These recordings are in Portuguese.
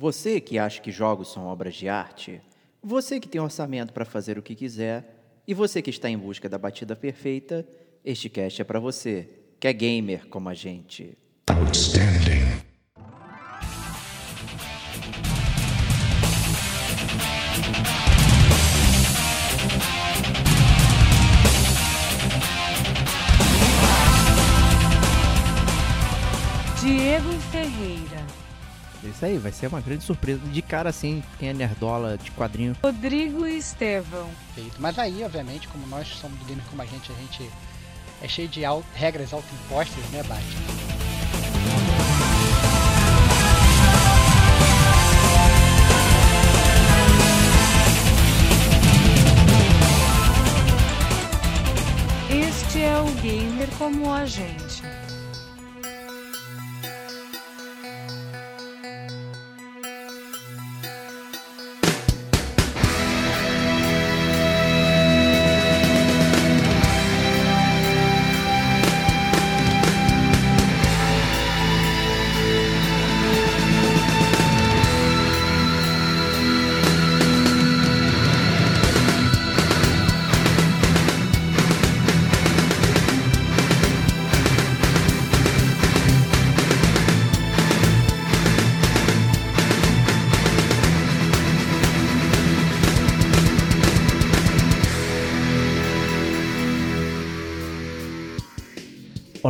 Você que acha que jogos são obras de arte, você que tem orçamento para fazer o que quiser e você que está em busca da batida perfeita, este cast é para você, que é gamer como a gente. Outstanding. Diego Ferreira, Isso aí, vai ser uma grande surpresa. De cara, assim, quem é nerdola de quadrinho. Rodrigo Estevão, Feito. Mas aí, obviamente, como nós somos do gamer como a gente, a gente é cheio de au- regras autoimpostas, né, Bate? este é o Gamer como a gente.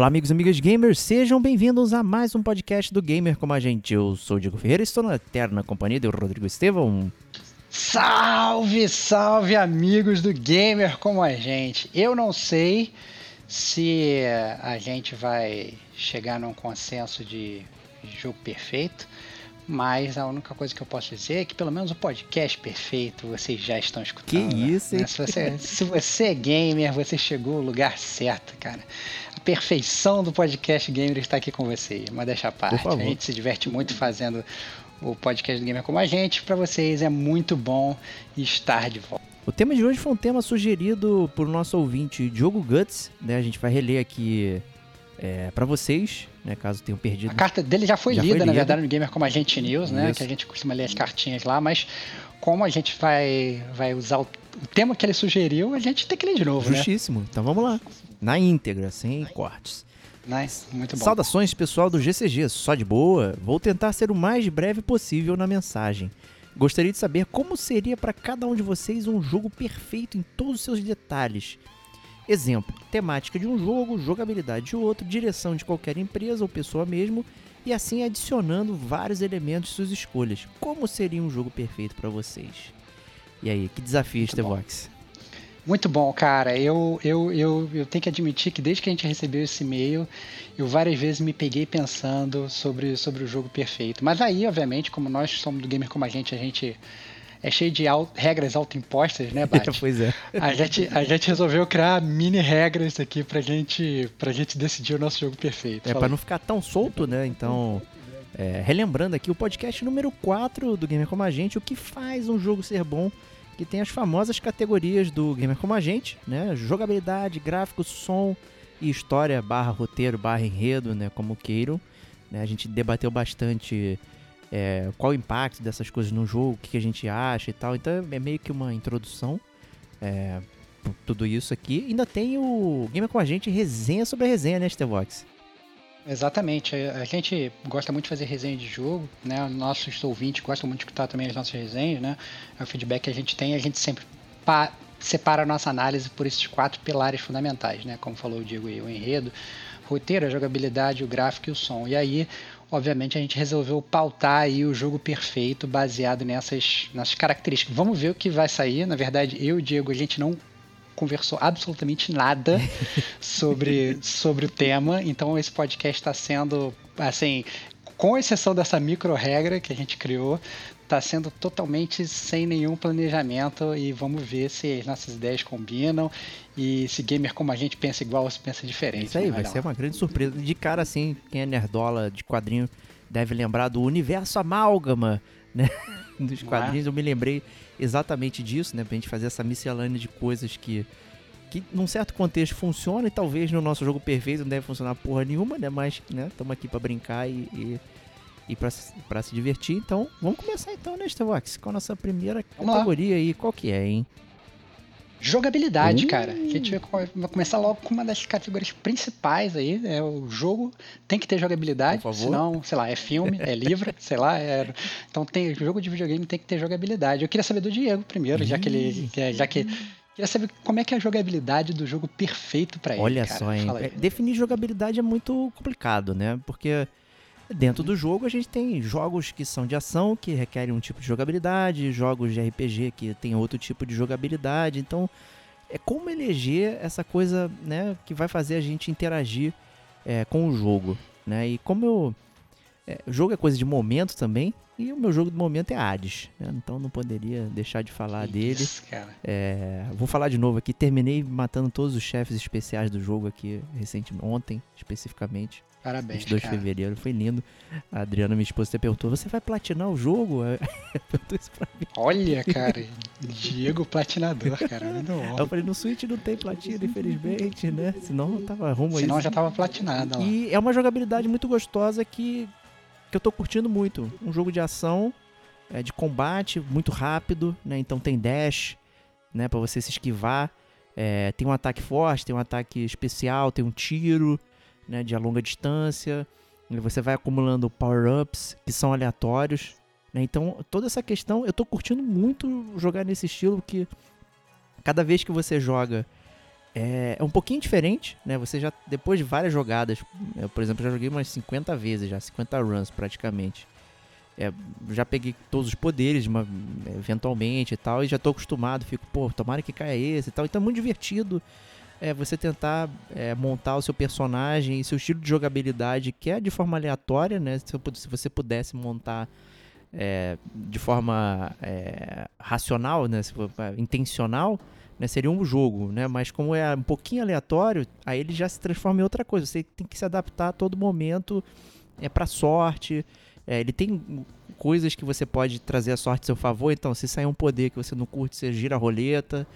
Olá, amigos e amigas gamers, sejam bem-vindos a mais um podcast do Gamer como a gente. Eu sou o Diego Ferreira e estou na eterna companhia do Rodrigo Estevão. Salve, salve, amigos do gamer como a gente. Eu não sei se a gente vai chegar num consenso de jogo perfeito, mas a única coisa que eu posso dizer é que pelo menos o podcast perfeito vocês já estão escutando. Que isso, hein? né? Se você, se você é gamer, você chegou no lugar certo, cara. A perfeição do podcast gamer está aqui com você, mas deixa a parte. A gente se diverte muito fazendo o podcast do gamer como a gente. Para vocês é muito bom estar de volta. O tema de hoje foi um tema sugerido por nosso ouvinte Diogo Guts, né? A gente vai reler aqui é, para vocês, né? Caso tenham perdido. A carta dele já foi Já lida, foi na verdade, no Gamer Como a Gente News, né? Isso. Que a gente costuma ler as cartinhas lá, mas como a gente vai, vai usar o, o tema que ele sugeriu, a gente tem que ler de novo, Justíssimo. Então vamos lá. Na íntegra, sem cortes. né? Muito bom. Saudações, pessoal do GCG, só de boa. Vou tentar ser o mais breve possível na mensagem. Gostaria de saber como seria para cada um de vocês um jogo perfeito em todos os seus detalhes. Exemplo: temática de um jogo, jogabilidade de outro, direção de qualquer empresa ou pessoa mesmo, e assim adicionando vários elementos suas escolhas. Como seria um jogo perfeito para vocês? E aí, que desafio. Stevox? Muito bom, cara. Eu, eu, eu, eu tenho que admitir que desde que a gente recebeu esse e-mail, eu várias vezes me peguei pensando sobre, sobre o jogo perfeito. Mas aí, obviamente, como nós somos do Gamer como a gente, a gente é cheio de regras autoimpostas, né, Bate? pois é. A gente, a gente resolveu criar mini regras aqui pra gente, pra gente decidir o nosso jogo perfeito. É para não ficar tão solto, né? Então, é, relembrando aqui o podcast número 4 do Gamer Como a Gente, o que faz um jogo ser bom, que tem as famosas categorias do Gamer Como a Gente, né? Jogabilidade, gráfico, som e história, barra roteiro, barra enredo, né? Como queiram. né? A gente debateu bastante é, qual o impacto dessas coisas no jogo, o que, a gente acha e tal. Então é meio que uma introdução. É, tudo isso aqui. Ainda tem o Gamer com a gente resenha sobre a resenha, né, Stevox? Exatamente. A a gente gosta muito de fazer resenha de jogo, né? Nossos ouvintes gostam muito de escutar também as nossas resenhas, né? É o feedback que a gente tem, a gente sempre pa- separa a nossa análise por esses quatro pilares fundamentais, né? Como falou o Diego o enredo, roteiro, a jogabilidade, o gráfico e o som. E aí, obviamente, a gente resolveu pautar aí o jogo perfeito baseado nessas, nessas características. Vamos ver o que vai sair. Na verdade, eu e o Diego, a gente não conversou absolutamente nada sobre, sobre o tema, então esse podcast está sendo, assim, com exceção dessa micro regra que a gente criou, está sendo totalmente sem nenhum planejamento e vamos ver se as nossas ideias combinam e se gamer como a gente pensa igual ou se pensa diferente. Isso aí, né, vai ser uma grande surpresa. De cara, assim, quem é nerdola de quadrinho deve lembrar do universo amálgama, né? Dos é? quadrinhos. Eu me lembrei exatamente disso, né? Pra gente fazer essa miscelânea de coisas que, que num certo contexto funciona e talvez no nosso jogo perfeito não deve funcionar porra nenhuma, né? Mas, né, estamos aqui pra brincar e, e, e pra, se- divertir. Então, vamos começar então, né, Stevox? Com a nossa primeira Vamos lá. categoria aí. Qual que é, hein? Jogabilidade, Uh. cara. A gente vai co- vai começar logo com uma das categorias principais aí. É o jogo tem que ter jogabilidade, senão, sei lá, é filme, é livro, sei lá. é- Então tem jogo de videogame tem que ter jogabilidade. Eu queria saber do Diego primeiro, já que ele, é- já que queria saber como é que é a jogabilidade do jogo perfeito pra ele. Olha cara. só, hein? É, Definir jogabilidade é muito complicado, né? Porque dentro do jogo a gente tem jogos que são de ação, que requerem um tipo de jogabilidade, jogos de RPG que tem outro tipo de jogabilidade. Então, é como eleger essa coisa, né, que vai fazer a gente interagir é, com o jogo, né? E como eu é, o jogo é coisa de momento também, e o meu jogo do momento é Hades, né? Então não poderia deixar de falar dele. Isso, cara. É, vou falar de novo aqui. Terminei matando todos os chefes especiais do jogo aqui recentemente, ontem, especificamente, Parabéns, 22 de fevereiro. Foi lindo. A Adriana, minha esposa, até perguntou: Você vai platinar o jogo? Aí perguntou isso pra mim. Olha, cara, Diego Platinador, cara. Aí eu falei: No Switch não tem platina, infelizmente, né? Senão eu tava rumo Senão isso. já tava platinado lá. E é uma jogabilidade muito gostosa que, que eu tô curtindo muito. Um jogo de ação, é, de combate, muito rápido, né? Então tem dash, né? Pra você se esquivar. É, tem um ataque forte, tem um ataque especial, tem um tiro, né? De a longa distância. Você vai acumulando power-ups que são aleatórios. né? Então, toda essa questão, eu tô curtindo muito jogar nesse estilo que cada vez que você joga é, é um pouquinho diferente, né? Você já, depois de várias jogadas, eu, por exemplo, já joguei umas 50 vezes já, 50 runs praticamente. É, já peguei todos os poderes, uma- eventualmente e tal, e já tô acostumado, fico, pô, tomara que caia esse e tal. Então é muito divertido é, você tentar é, montar o seu personagem e seu estilo de jogabilidade, que é de forma aleatória, né? Se, eu se você pudesse montar é, de forma é, racional, né? For, é, intencional, né, seria um jogo, né? Mas como é um pouquinho aleatório, aí ele já se transforma em outra coisa. Você tem que se adaptar a todo momento, é para sorte. É, ele tem coisas que você pode trazer a sorte a seu favor. Então, se sair um poder que você não curte, você gira a roleta.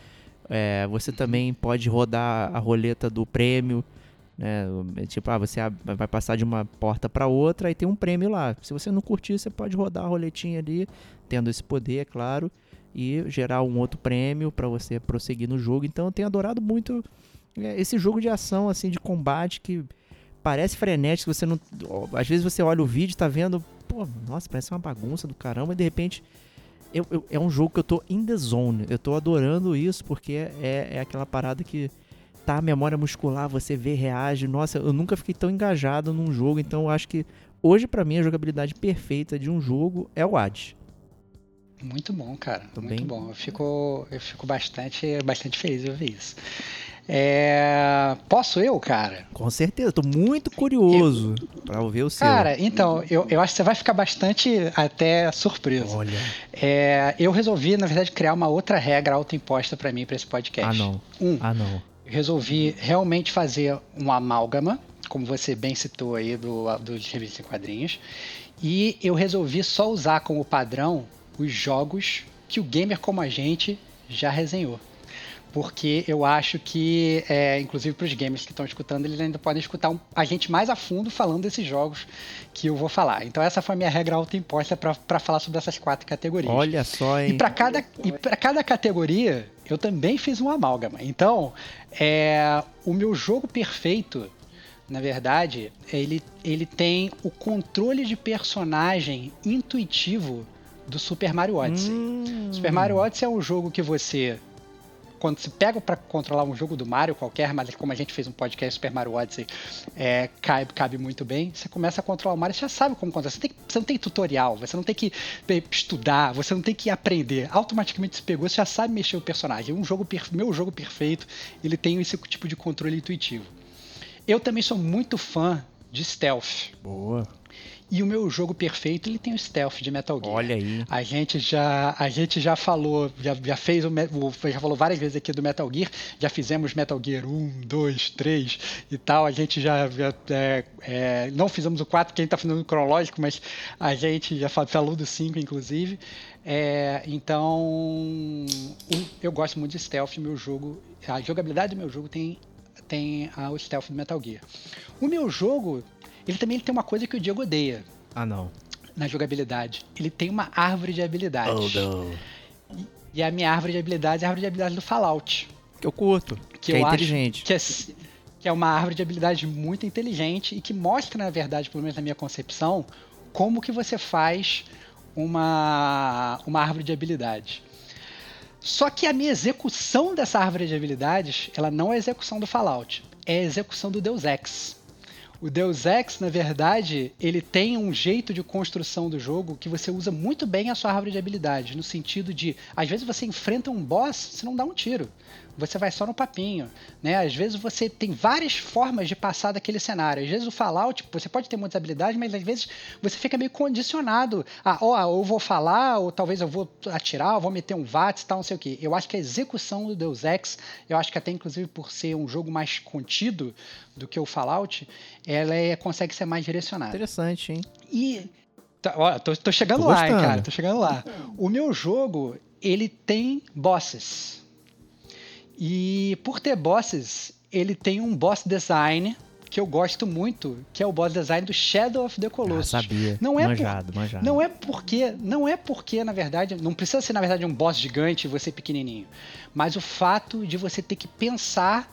É, você também pode rodar a roleta do prêmio. Né? É Tipo, ah, você vai passar de uma porta para outra e tem um prêmio lá. Se você não curtir, você pode rodar a roletinha ali, tendo esse poder, é claro, e gerar um outro prêmio para você prosseguir no jogo. Então, eu tenho adorado muito é, esse jogo de ação, assim, de combate que parece frenético. Você não, às vezes você olha o vídeo, e tá vendo, pô, nossa, parece uma bagunça do caramba, e de repente eu- eu- é um jogo que eu tô in the zone. Eu tô adorando isso porque é, é aquela parada que tá a memória muscular, você vê, reage. Nossa, eu nunca fiquei tão engajado num jogo, então eu acho que hoje pra mim a jogabilidade perfeita de um jogo é o Hades. Muito bom, cara. Tô muito bem- bom. Eu fico, eu fico bastante, bastante feliz de ouvir isso. É, Posso eu, cara? Com certeza, tô muito curioso pra ouvir o seu. Cara, então, eu, eu acho que você vai ficar bastante até surpreso. Olha. É, eu resolvi, na verdade, criar uma outra regra autoimposta pra mim, pra esse podcast. Ah, não. Um, Ah, não. eu resolvi realmente fazer um amálgama, como você bem citou aí do, dos revistas em quadrinhos, e eu resolvi só usar como padrão os jogos que o gamer como a gente já resenhou. Porque eu acho que, é, inclusive para os gamers que estão escutando, eles ainda podem escutar um- a gente mais a fundo falando desses jogos que eu vou falar. Então essa foi a minha regra autoimposta para falar sobre essas quatro categorias. Olha só, E hein? para cada, e cada categoria, eu também fiz um amálgama. Então, é, o meu jogo perfeito, na verdade, ele, ele tem o controle de personagem intuitivo do Super Mario Odyssey. Hum, Super Mario Odyssey é um jogo que você. Quando você pega para controlar um jogo do Mario qualquer, mas como a gente fez um podcast Super Mario Odyssey, é, cabe, cabe muito bem. Você começa a controlar o Mario, você já sabe como controlar. Você, tem você não tem tutorial, você não tem que estudar, você não tem que aprender. Automaticamente você pegou, você já sabe mexer o personagem. Um jogo, meu jogo perfeito, ele tem esse tipo de controle intuitivo. Eu também sou muito fã de stealth. Boa. E o meu jogo perfeito, ele tem o stealth de Metal Gear. Olha aí. A gente já, a gente já falou, já, já fez o, já falou várias vezes aqui do Metal Gear, já fizemos Metal Gear 1, 2, 3 e tal. A gente já, já, é, é, não fizemos o 4, quem tá fazendo o cronológico, mas a gente já fa- falou do 5, inclusive. É, então, eu gosto muito de stealth. Meu jogo, a jogabilidade do meu jogo tem, tem ah, o stealth do Metal Gear. O meu jogo, ele também tem uma coisa que o Diego odeia. Ah, não. na jogabilidade. Ele tem uma árvore de habilidades. Oh, E, e a minha árvore de habilidades é a árvore de habilidades do Fallout. Que eu curto. Que, Que, é eu acho inteligente. que é, que é uma árvore de habilidades muito inteligente e que mostra, na verdade, pelo menos na minha concepção, como que você faz uma, uma árvore de habilidades. Só que a minha execução dessa árvore de habilidades, ela não é a execução do Fallout, é a execução do Deus Ex. O Deus Ex, na verdade, ele tem um jeito de construção do jogo que você usa muito bem a sua árvore de habilidades, no sentido de, às vezes você enfrenta um boss, você não dá um tiro. Você vai só no papinho, né? Às vezes você tem várias formas de passar daquele cenário. Às vezes o Fallout, você pode ter muitas habilidades, mas às vezes você fica meio condicionado a, ó, eu vou falar, ou talvez eu vou atirar, ou vou meter um VATS e tal, não sei o que. Eu acho que a execução do Deus Ex, eu acho que até inclusive por ser um jogo mais contido do que o Fallout, ela é, consegue ser mais direcionada. Interessante, hein? E. Tá, ó, tô, tô chegando Tô lá, hein, cara. Tô chegando lá. O meu jogo, ele tem bosses. E por ter bosses, ele tem um boss design que eu gosto muito, que é o boss design do Shadow of the Ah, Colossus. sabia. Não é por- manjado, manjado. Não é porque, não é porque, na verdade, não precisa ser, na verdade, um boss gigante e você pequenininho. Mas o fato de você ter que pensar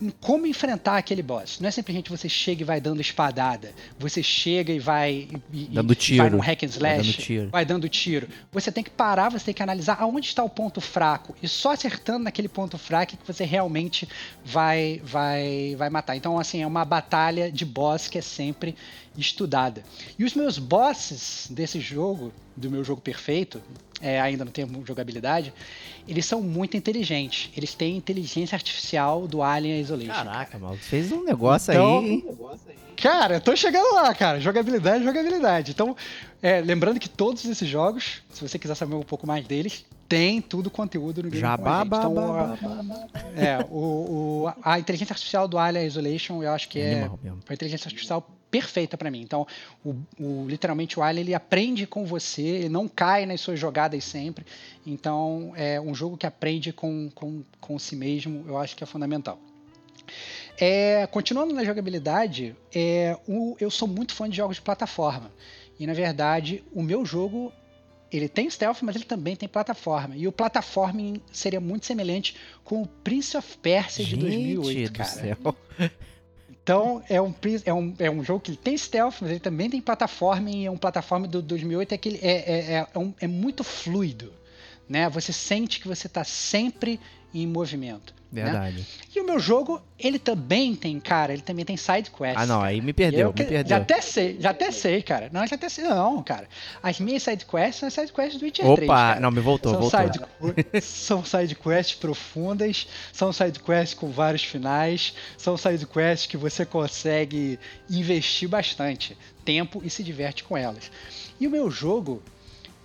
em como enfrentar aquele boss. Não é simplesmente você chega e vai dando espadada. Você chega e vai. E, Dando tiro. Vai num hack and Vai slash. dando tiro. vai dando tiro. Você tem que parar, você tem que analisar aonde está o ponto fraco. E só acertando naquele ponto fraco que você realmente vai, vai, vai matar. Então, assim, é uma batalha de boss que é sempre estudada. E os meus bosses desse jogo, do meu jogo perfeito, é, ainda não tem jogabilidade, eles são muito inteligentes. Eles têm inteligência artificial do Alien Isolation. Caraca, maluco. Fez um negócio Então, aí, hein? Cara, eu tô chegando lá, cara. Jogabilidade, jogabilidade. Então, é, lembrando que todos esses jogos, se você quiser saber um pouco mais deles, tem tudo conteúdo no Game Jabá. Então, babá, babá. é, o, o- a inteligência artificial do Alien Isolation, eu acho que é uma inteligência artificial perfeita pra mim. Então, o, o- literalmente o Alien ele aprende com você, ele não cai nas suas jogadas sempre. Então, é um jogo que aprende com, com, com si mesmo, eu acho que é fundamental. É, continuando na jogabilidade, é, o- eu sou muito fã de jogos de plataforma. E na verdade, o meu jogo ele tem stealth, mas ele também tem plataforma. E o platforming seria muito semelhante com o Prince of Persia de Gente 2008, do cara. céu. Então, é um, é, um, é um jogo que tem stealth, mas ele também tem plataforming. E é um plataforma do 2008 é, que ele é, é, é, é um- é muito fluido. Né? Você sente que você está sempre em movimento. né? Verdade. E o meu jogo, ele também tem, cara, ele também tem side quests. Ah, não, cara. aí me perdeu, eu me perdeu. Já até sei, já até sei, cara. Não, já até sei. Não, cara. As minhas side quests são as side quests do Witcher 3, Opa, não, me voltou, são voltou. Side, são side quests profundas, são side quests com vários finais, são side quests que você consegue investir bastante tempo e se diverte com elas. E o meu jogo,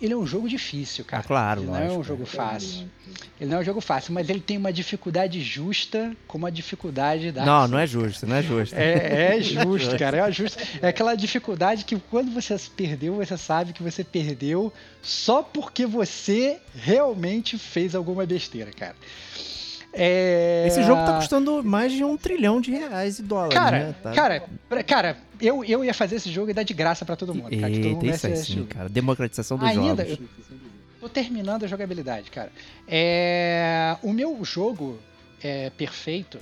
ele é um jogo difícil, cara. Ah, claro, ele não é um lógico. jogo fácil. Ele não é um jogo fácil, mas ele tem uma dificuldade justa como a dificuldade da Não, não é justo, não é justo. é, é justo, cara. É justo. É aquela dificuldade que quando você perdeu, você sabe que você perdeu só porque você realmente fez alguma besteira, cara. É... Esse jogo tá custando mais de um trilhão de reais e dólares, Cara, né? Tá... cara, cara, eu, eu ia fazer esse jogo e dar de graça pra todo mundo, cara. que todo Eita, mundo isso aí sim, cara. Democratização dos Ainda, jogos. eu tô terminando a jogabilidade, cara. É, o meu jogo é perfeito,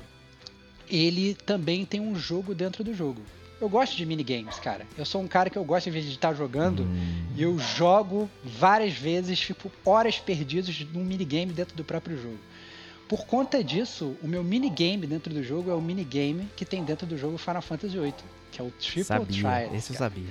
ele também tem um jogo dentro do jogo. Eu gosto de minigames, cara. Eu sou um cara que eu gosto, em vez de estar jogando, Hum. eu jogo várias vezes, fico horas perdidas num minigame dentro do próprio jogo. Por conta disso, o meu minigame dentro do jogo é o minigame que tem dentro do jogo Final Fantasy VIII, que é o Triple Sabia, Trials. esse eu cara. sabia.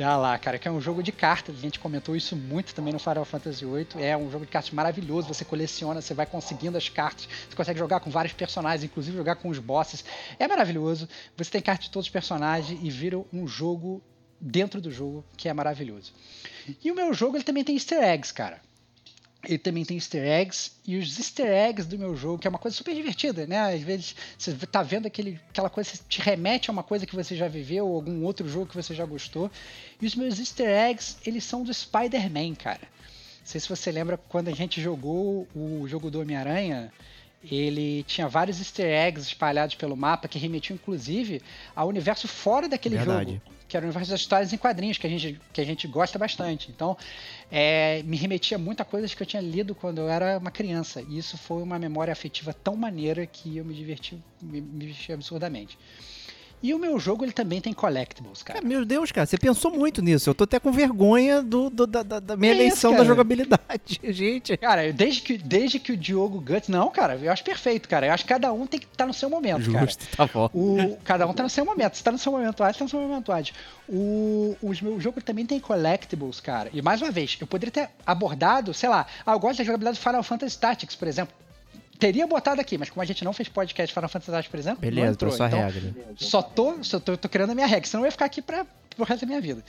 Ah lá, cara, que é um jogo de cartas. A gente comentou isso muito também no Final Fantasy VIII. É um jogo de cartas maravilhoso. Você coleciona, você vai conseguindo as cartas. Você consegue jogar com vários personagens, inclusive jogar com os bosses. É maravilhoso. Você tem cartas de todos os personagens e vira um jogo dentro do jogo que é maravilhoso. E o meu jogo ele também tem easter eggs, cara. Ele também tem easter eggs, e os easter eggs do meu jogo, que é uma coisa super divertida, né? Às vezes você tá vendo aquele, aquela coisa, que te remete a uma coisa que você já viveu, ou algum outro jogo que você já gostou. E os meus easter eggs, eles são do Spider-Man, cara. Não sei se você lembra quando a gente jogou o jogo do Homem-Aranha, ele tinha vários easter eggs espalhados pelo mapa que remetiam inclusive ao universo fora daquele Verdade. jogo. Que era o universo das histórias em quadrinhos, que a gente, que a gente gosta bastante. Então, é, me remetia muito a coisas que eu tinha lido quando eu era uma criança. E isso foi uma memória afetiva tão maneira que eu me diverti, me, me diverti absurdamente. E o meu jogo ele também tem collectibles, cara. É, meu Deus, cara, você pensou muito nisso. Eu tô até com vergonha do, do- da, da- minha Que eleição isso, da cara? jogabilidade, gente. Cara, desde que, desde que o Diogo Guts. Não, cara, eu acho perfeito, cara. Eu acho que cada um tem que estar no seu momento, cara. Justo, tá bom. O, cada um tá no seu momento. Se tá no seu momento Ad, tá no seu momento Ad. O, os meu jogo também tem collectibles, cara. E mais uma vez, eu poderia ter abordado, sei lá, ah, eu gosto da jogabilidade do Final Fantasy Tactics, por exemplo. Teria botado aqui, mas como a gente não fez podcast Final Fantasy Tactics, por exemplo, Beleza, entrou. trouxe a Então, regra. Só tô, só tô, tô criando a minha regra, senão eu ia ficar aqui para pro resto da minha vida.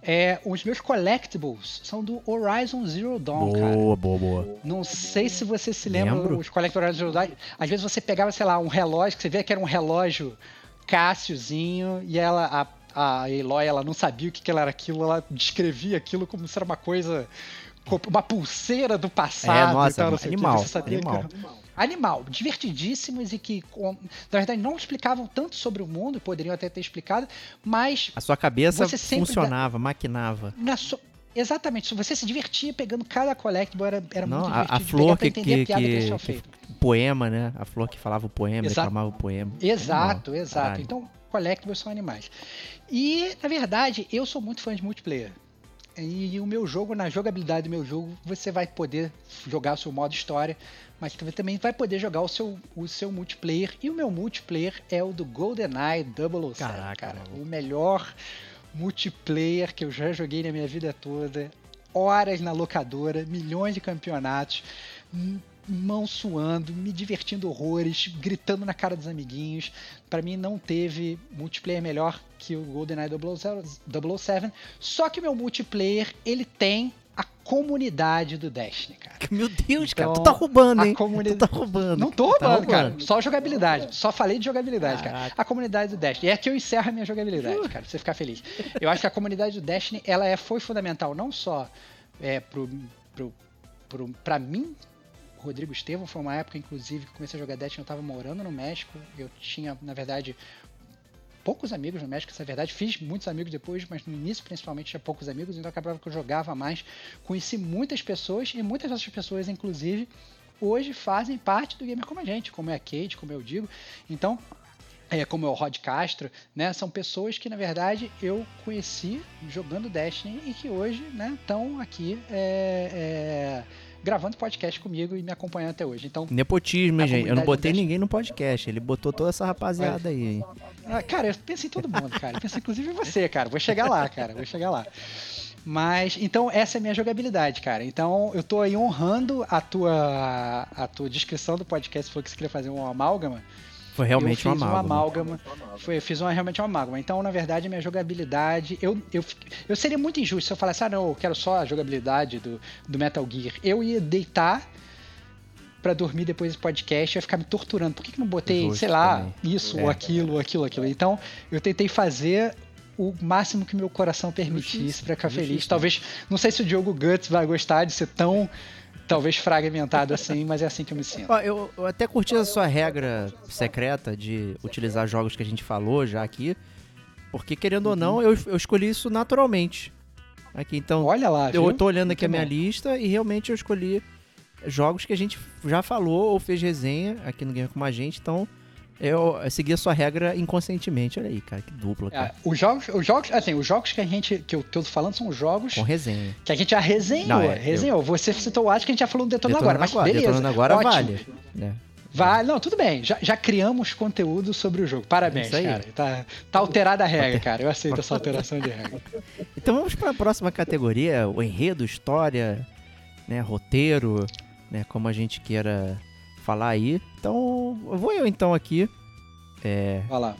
É, os meus collectibles são do Horizon Zero Dawn, cara. Boa, boa, boa. Não sei se você se lembra, Lembro. os colectores de Horizon Às vezes você pegava, sei lá, um relógio, que você via que era um relógio Cassiozinho, e ela, a, a Eloy, ela não sabia o que, que era aquilo, ela descrevia aquilo como se era uma coisa, co- uma pulseira do passado. É, nossa, tal, não sei o que, animal, que animal. Animal, divertidíssimos e que, com- na verdade, não explicavam tanto sobre o mundo, poderiam até ter explicado, mas A sua cabeça funcionava, maquinava. na sua- Exatamente, se você se divertia pegando cada collectible, era, era Não, muito a- a divertido de flor que- que- a que. O poema, né? A flor que falava o poema, Exato. declamava o poema. Exato, Animal. exato. Caralho. Então, collectibles são animais. E, na verdade, eu sou muito fã de multiplayer. E o meu jogo, na jogabilidade do meu jogo, você vai poder jogar o seu modo história, mas você também vai poder jogar o seu, o seu multiplayer. E o meu multiplayer é o do GoldenEye 007, Caraca, cara. O melhor multiplayer que eu já joguei na minha vida toda. Horas na locadora, milhões de campeonatos, mão suando, me divertindo horrores, gritando na cara dos amiguinhos. Pra mim não teve multiplayer melhor que o GoldenEye 007. Só que o meu multiplayer, ele tem a comunidade do Destiny, cara. Meu Deus, cara, tu Então, tá roubando, a hein? comunidade- Tu tá roubando. Não tô Tá roubando, cara. Só jogabilidade. Só falei de jogabilidade, cara. Caraca. A comunidade do Destiny. É aqui eu encerro a minha jogabilidade, cara, pra você ficar feliz. Eu acho que a comunidade do Destiny, ela é, foi fundamental não só é, pro, pro, pro, pra mim, Rodrigo Estevam, foi uma época, inclusive, que comecei a jogar Destiny, eu tava morando no México. Eu tinha, na verdade, poucos amigos no México, essa é verdade. Fiz muitos amigos depois, mas no início, principalmente, tinha poucos amigos, então acabava que eu jogava mais. Conheci muitas pessoas e muitas dessas pessoas, inclusive, hoje fazem parte do gamer como a gente, como é a Kate, como eu digo. Então, é, como é o Rod Castro, né? São pessoas que, na verdade, eu conheci jogando Destiny e que hoje, né, estão aqui é, é, gravando podcast comigo e me acompanhando até hoje. Então, Nepotismo, gente. Eu não botei ninguém no podcast. Ele botou toda essa rapaziada aí, hein? Ah, Cara, eu pensei em todo mundo, cara. Eu pensei inclusive em você, cara. Vou chegar lá, cara. Vou chegar lá. Mas, então, essa é a minha jogabilidade, cara. Então, eu tô aí honrando a tua, a tua descrição do podcast. Falou que você queria fazer um amálgama. Foi realmente eu uma fiz um amálgama. amálgama. Foi, eu fiz uma, realmente uma amálgama. Então, na verdade, a minha jogabilidade. Eu, eu, eu seria muito injusto se eu falasse, ah, não, eu quero só a jogabilidade do, do Metal Gear. Eu ia deitar pra dormir depois desse podcast, eu ia ficar me torturando. Por que, que não botei, Justo sei lá, também. isso, É. ou aquilo, ou aquilo, aquilo? Então, eu tentei fazer o máximo que meu coração permitisse pra ficar feliz. Talvez, não sei se o Diogo Guts vai gostar de ser tão, talvez, fragmentado assim, mas é assim que eu me sinto. Ó, eu, eu até curti a sua regra secreta de utilizar jogos que a gente falou já aqui. Porque, querendo ou Uhum. não, eu, eu escolhi isso naturalmente. Aqui, então, Olha lá, eu viu? tô olhando aqui a Muito minha bom. lista e realmente eu escolhi jogos que a gente já falou ou fez resenha aqui no Game com a gente. Então, eu, eu segui a sua regra inconscientemente. Olha aí, cara, que dupla, cara. É, os jogos, os jogos, assim, os jogos que a gente que eu, eu tô falando são os jogos Com resenha. que a gente já resenhou, Não, é, resenhou. Você citou o Atlas que a gente já falou do Detonando Detonando agora, mas beleza. Detonando agora ótimo. vale. né? Vale, não, tudo bem. Já, já criamos conteúdo sobre o jogo. Parabéns, aí. cara. Tá, tá alterada a regra, cara. Eu aceito essa alteração de regra. Então vamos para a próxima categoria, o enredo, história, né, roteiro, né, como a gente queira falar aí. Então, vou eu então aqui. É, Vai lá.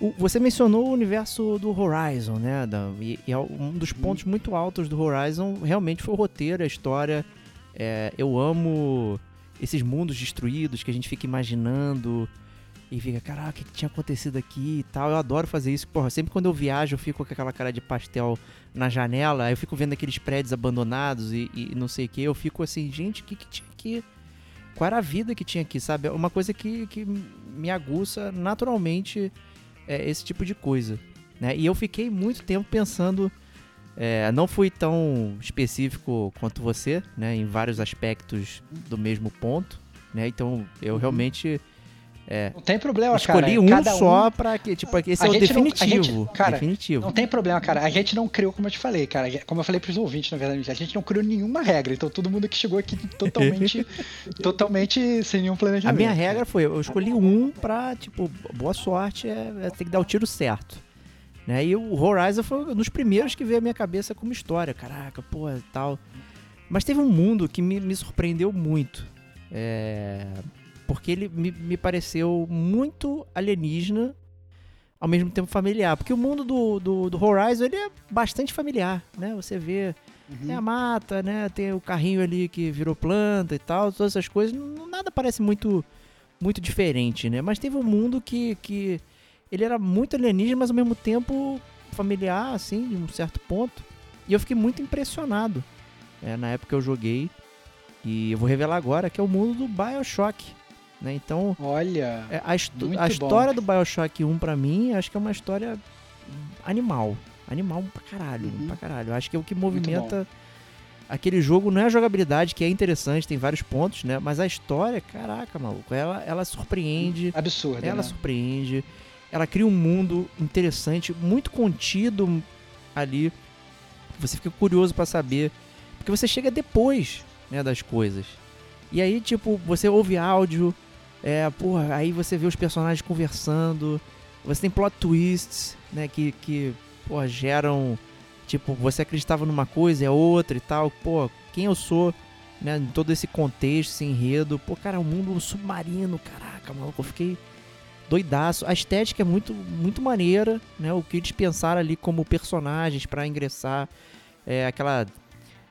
o- você mencionou o universo do Horizon, né? da- e, e é um dos pontos muito altos do Horizon realmente foi o roteiro, a história. É, eu amo esses mundos destruídos que a gente fica imaginando e fica, caraca, o que que tinha acontecido aqui e tal. Eu adoro fazer isso. Porra, sempre quando eu viajo, eu fico com aquela cara de pastel na janela, eu fico vendo aqueles prédios abandonados e, e não sei o que. Eu fico assim, gente, o que, que tinha aqui? Qual era a vida que tinha aqui, sabe? É uma coisa que, que me aguça naturalmente é, esse tipo de coisa. Né? E eu fiquei muito tempo pensando. é, não fui tão específico quanto você, né? Em vários aspectos do mesmo ponto, né? Então eu realmente Não tem problema, escolhi cara. um Cada só pra que, tipo, esse A é o não- a definitivo. gente- cara, definitivo. Não tem problema, cara. A gente não criou, como eu te falei, cara. Como eu falei pros ouvintes, na verdade, a gente não criou nenhuma regra. Então todo mundo que chegou aqui totalmente, totalmente sem nenhum A planejamento. minha regra foi, eu escolhi um pra, tipo, boa sorte, é, é ter que dar o tiro certo. Né? E o Horizon foi um dos primeiros que veio à minha cabeça como história. Caraca, pô, e tal. Mas teve um mundo que me, me surpreendeu muito. É, Porque ele me, me pareceu muito alienígena, ao mesmo tempo familiar. Porque o mundo do, do, do Horizon, ele é bastante familiar, né? Você vê Uhum. a mata, né? Tem o carrinho ali que virou planta e tal, todas essas coisas. Não, nada parece muito muito diferente, né? Mas teve um mundo que, que ele era muito alienígena, mas ao mesmo tempo familiar, assim, de um certo ponto. E eu fiquei muito impressionado é, na época que eu joguei. E eu vou revelar agora que é o mundo do Bioshock. Né? Então, Olha. é, a, a história do Bioshock 1 pra mim, acho que é uma história animal. Animal pra caralho, Uhum. pra caralho. Acho que é o que movimenta aquele jogo, não é a jogabilidade, que é interessante, tem vários pontos, né? Mas a história, caraca, maluco, ela, ela surpreende, Absurdo. ela né? surpreende, ela cria um mundo interessante, muito contido ali. Você fica curioso pra saber, porque você chega depois, né, das coisas. E aí, tipo, você ouve áudio, é, porra, aí você vê os personagens conversando, você tem plot twists, né, que, que porra, geram, tipo, você acreditava numa coisa, é outra e tal, pô, quem eu sou, né, em todo esse contexto, esse enredo, pô, cara, o mundo submarino, caraca, maluco, eu fiquei doidaço. A estética é muito, muito maneira, né, o que eles pensaram ali como personagens pra ingressar, é aquela...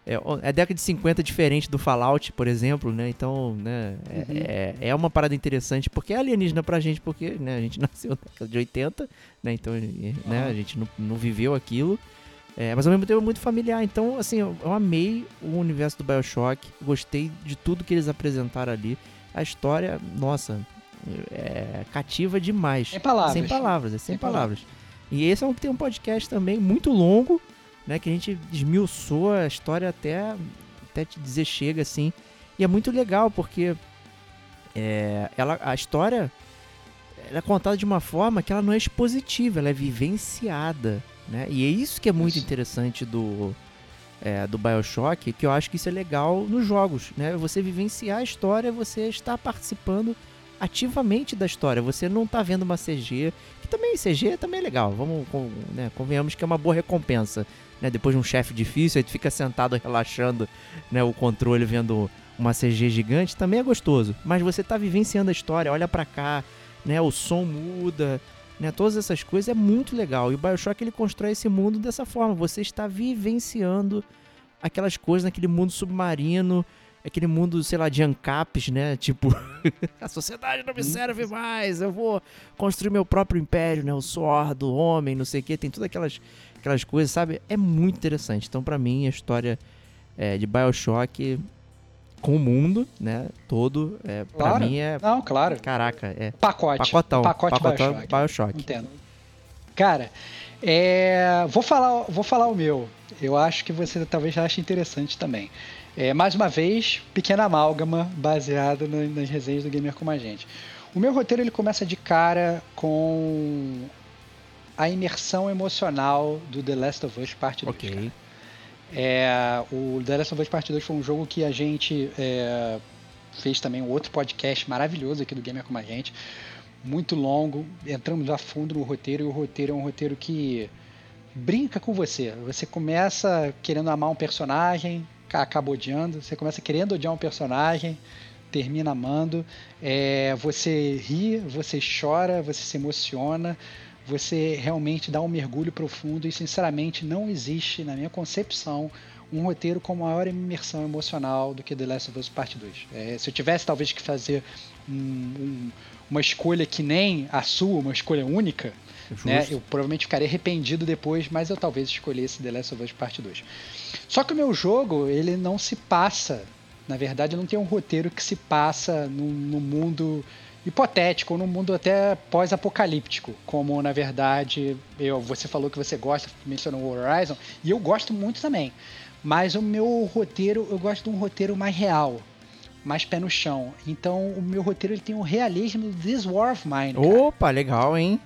É, é a década de 50 diferente do Fallout, por exemplo, né? Então, né, é, Uhum. é, é uma parada interessante, porque é alienígena pra gente, porque né, a gente nasceu na década de 80, né? Então, né, a Aham. gente não, não viveu aquilo. É, mas ao mesmo tempo é muito familiar. Então, assim, eu, eu amei o universo do Bioshock, gostei de tudo que eles apresentaram ali. A história, nossa, é cativa demais. Sem palavras. Sem palavras, é sem, Sem palavras. E esse é um que tem um podcast também muito longo, né? Que a gente desmiuçou a história até, até te dizer chega, assim. E é muito legal, porque é, ela, a história ela é contada de uma forma que ela não é expositiva, ela é vivenciada, né? E é isso que é muito Isso. interessante do, é, do Bioshock, que eu acho que isso é legal nos jogos, né? Você vivenciar a história, você está participando ativamente da história. Você não tá vendo uma CG, que também CG também é legal. Vamos, com- né, convenhamos que é uma boa recompensa, né? Depois de um chefe difícil, aí tu fica sentado relaxando, né, o controle vendo uma CG gigante, também é gostoso. Mas você tá vivenciando a história, olha pra cá, né, o som muda, né, todas essas coisas é muito legal. E o BioShock ele constrói esse mundo dessa forma, você está vivenciando aquelas coisas naquele mundo submarino, aquele mundo, sei lá, de ANCAPs, né? Tipo, a sociedade não me serve mais, eu vou construir meu próprio império, né? O suor do homem, não sei o que, tem todas aquelas, aquelas coisas, sabe? É muito interessante. Então, pra mim, a história é, de Bioshock com o mundo, né? Todo, é, pra Claro. mim é. Não, claro. Caraca, é. Pacote. Pacotão. Pacote pacotão Bioshock. Bioshock. Entendo. Cara, é, vou, falar, vou falar o meu. Eu acho que você talvez ache interessante também. É, mais uma vez, pequena amálgama baseada na- nas resenhas do Gamer Como a Gente. O meu roteiro ele começa de cara com a imersão emocional do The Last of Us Parte 2. cara. Ok. É, o The Last of Us Part 2 foi um jogo que a gente é, fez também um outro podcast maravilhoso aqui do Gamer Como a Gente. Muito longo, entramos a fundo no roteiro e o roteiro é um roteiro que brinca com você. Você começa querendo amar um personagem, ca- acaba odiando. Você começa querendo odiar um personagem, termina amando. É, você ri, você chora, você se emociona. Você realmente dá um mergulho profundo e, sinceramente, não existe, na minha concepção, um roteiro com maior imersão emocional do que The Last of Us Part 2. É, se eu tivesse, talvez, que fazer um- um- uma escolha que nem a sua, uma escolha única, né, eu provavelmente ficaria arrependido depois, mas eu talvez escolhesse The Last of Us Part 2. Só que o meu jogo, ele não se passa, na verdade, não tem um roteiro que se passa no, no mundo hipotético, ou num mundo até pós-apocalíptico, como na verdade eu, você falou que você gosta, mencionou o Horizon, e eu gosto muito também. Mas o meu roteiro, eu gosto de um roteiro mais real, mais pé no chão. Então o meu roteiro ele tem o um realismo do This War of Mine. Cara. Opa, legal, hein?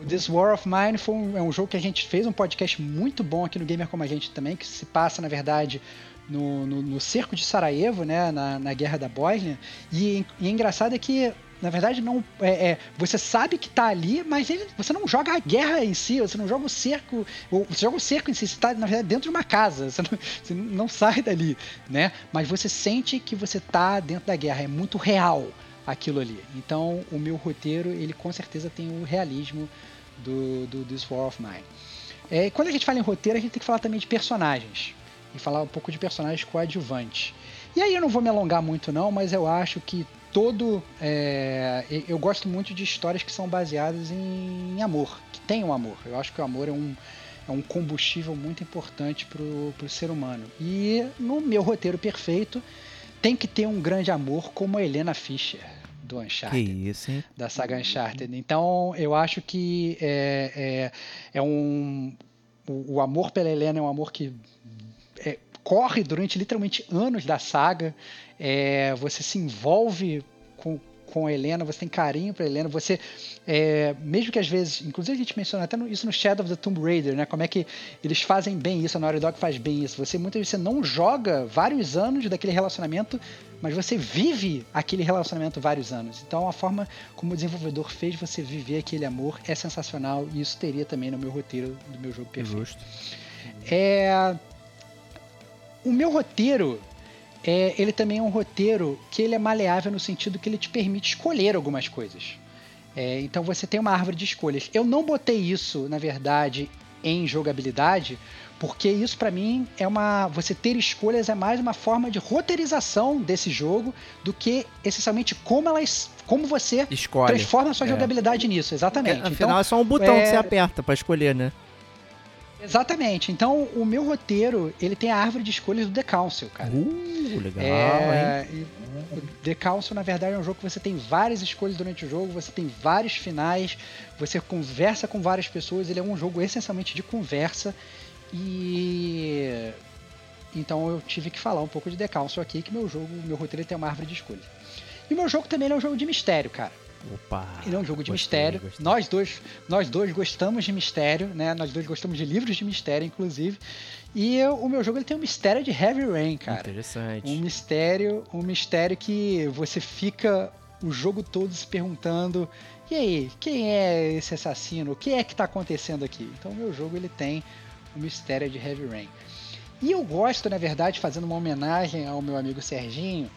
O This War of Mine foi um, é um jogo que a gente fez um podcast muito bom aqui no Gamer Como a Gente também, que se passa, na verdade, no, no, no cerco de Sarajevo, né, na, na guerra da Bósnia. E, e engraçado é que na verdade, não é, é, você sabe que tá ali, mas ele, você não joga a guerra em si, você não joga o cerco, você joga o cerco em si, você tá, na verdade, dentro de uma casa, você não, você não sai dali, né? Mas você sente que você tá dentro da guerra, é muito real aquilo ali. Então, o meu roteiro, ele com certeza tem o realismo do, do This War of Mine. É, quando a gente fala em roteiro, a gente tem que falar também de personagens. E falar um pouco de personagens coadjuvantes. E aí eu não vou me alongar muito não, mas eu acho que todo. É, eu gosto muito de histórias que são baseadas em, amor, que tenham amor. Eu acho que o amor é um, é um combustível muito importante para o ser humano. E no meu roteiro perfeito, tem que ter um grande amor como a Helena Fischer do Uncharted. Que isso, hein? Da saga Uncharted. Então, eu acho que é, é, é um. O, o, amor pela Helena é um amor que corre durante literalmente anos da saga é, você se envolve com, com a Helena, você tem carinho pra Helena, você, é, mesmo que às vezes, inclusive a gente menciona até no, isso no Shadow of the Tomb Raider, né, como é que eles fazem bem isso, a Naughty Dog faz bem isso, você muitas vezes você não joga vários anos daquele relacionamento, mas você vive aquele relacionamento vários anos, então a forma como o desenvolvedor fez você viver aquele amor é sensacional, e isso teria também no meu roteiro do meu jogo perfeito. Justo. É... O meu roteiro, é, ele também é um roteiro que ele é maleável no sentido que ele te permite escolher algumas coisas. É, então você tem uma árvore de escolhas. Eu não botei isso, na verdade, em jogabilidade, porque isso para mim é uma. Você ter escolhas é mais uma forma de roteirização desse jogo do que essencialmente como elas. Como você Escolhe. transforma a sua é. jogabilidade nisso, exatamente. É, afinal, então, é só um botão que é você aperta para escolher, né? Exatamente. Então, o meu roteiro, ele tem a árvore de escolhas do The Council, cara. Uh, legal, é, hein? O The Council, na verdade, é um jogo que você tem várias escolhas durante o jogo, você tem vários finais, você conversa com várias pessoas, ele é um jogo essencialmente de conversa e... Então eu tive que falar um pouco de The Council aqui, que meu jogo, meu roteiro tem uma árvore de escolha. E meu jogo também é um jogo de mistério, cara. Opa! Ele é um jogo de gostei, mistério. Gostei. Nós dois, nós dois gostamos de mistério, né? Nós dois gostamos de livros de mistério, inclusive. E eu, o meu jogo ele tem um mistério de Heavy Rain, cara. Interessante. Um mistério, um mistério que você fica o jogo todo se perguntando: e aí, quem é esse assassino? O que é que está acontecendo aqui? Então, o meu jogo ele tem o mistério de Heavy Rain. E eu gosto, na verdade, fazendo uma homenagem ao meu amigo Serginho,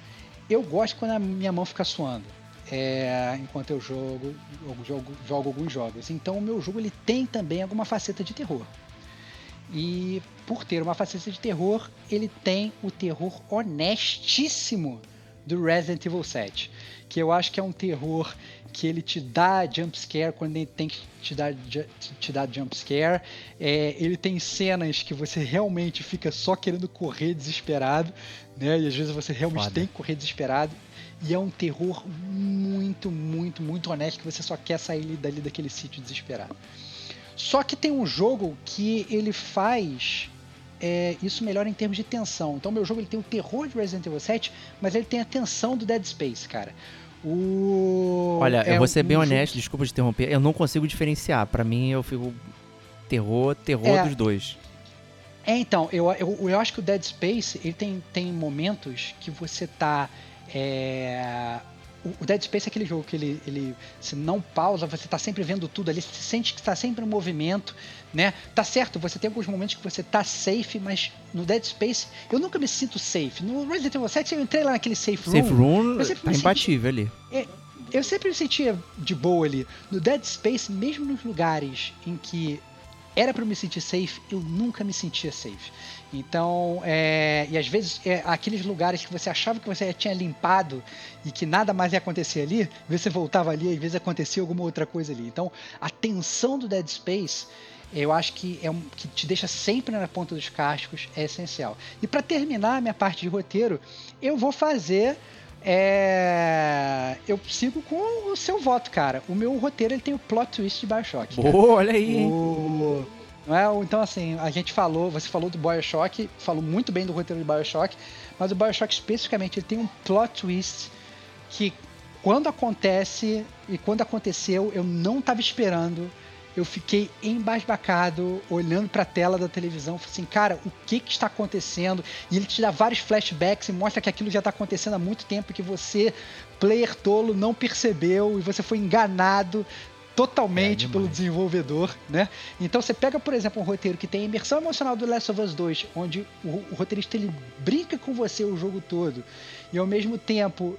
eu gosto quando a minha mão fica suando é, enquanto eu jogo, eu jogo, jogo alguns jogos. Então o meu jogo ele tem também alguma faceta de terror. E por ter uma faceta de terror, ele tem o terror honestíssimo do Resident Evil 7. Que eu acho que é um terror que ele te dá jump scare quando ele tem que te dar, te dar jump scare. É, ele tem cenas que você realmente fica só querendo correr desesperado, né? E às vezes você realmente Foda. tem que correr desesperado. E é um terror muito, muito, muito honesto que você só quer sair dali daquele sítio desesperado. Só que tem um jogo que ele faz é, isso melhor em termos de tensão. Então, meu jogo ele tem o terror de Resident Evil 7, mas ele tem a tensão do Dead Space, cara. O... Olha, é eu vou ser um bem honesto, jogo... desculpa de interromper, eu não consigo diferenciar. Para mim, eu fico terror, terror é... dos dois. É, então, eu, eu, eu acho que o Dead Space ele tem, tem momentos que você tá é, o Dead Space é aquele jogo que ele, ele se não pausa, você está sempre vendo tudo ali, você sente que está sempre em movimento, né? Tá certo, você tem alguns momentos que você tá safe, mas no Dead Space eu nunca me sinto safe. No Resident Evil 7 eu entrei lá naquele safe room. Safe room tá imbatível ali. É, eu sempre me sentia de boa ali. No Dead Space, mesmo nos lugares em que era para me sentir safe, eu nunca me sentia safe. Então, é, e às vezes é, aqueles lugares que você achava que você já tinha limpado e que nada mais ia acontecer ali, às vezes você voltava ali, às vezes acontecia alguma outra coisa ali. Então, a tensão do Dead Space, eu acho que é um, que te deixa sempre na ponta dos cascos, é essencial. E para terminar a minha parte de roteiro, eu vou fazer É... Eu sigo com o seu voto, cara. O meu roteiro ele tem o plot twist de Bioshock. Boa, olha aí? O... Não é? Então, assim, a gente falou, você falou do Bioshock, falou muito bem do roteiro de Bioshock, mas o Bioshock especificamente ele tem um plot twist que quando acontece e quando aconteceu eu não estava esperando. Eu fiquei embasbacado olhando para a tela da televisão, assim, cara, o que que está acontecendo? E ele te dá vários flashbacks e mostra que aquilo já está acontecendo há muito tempo que você, player tolo, não percebeu e você foi enganado totalmente É, pelo desenvolvedor, né? Então você pega, por exemplo, um roteiro que tem a imersão emocional do Last of Us 2, onde o, o roteirista ele brinca com você o jogo todo e ao mesmo tempo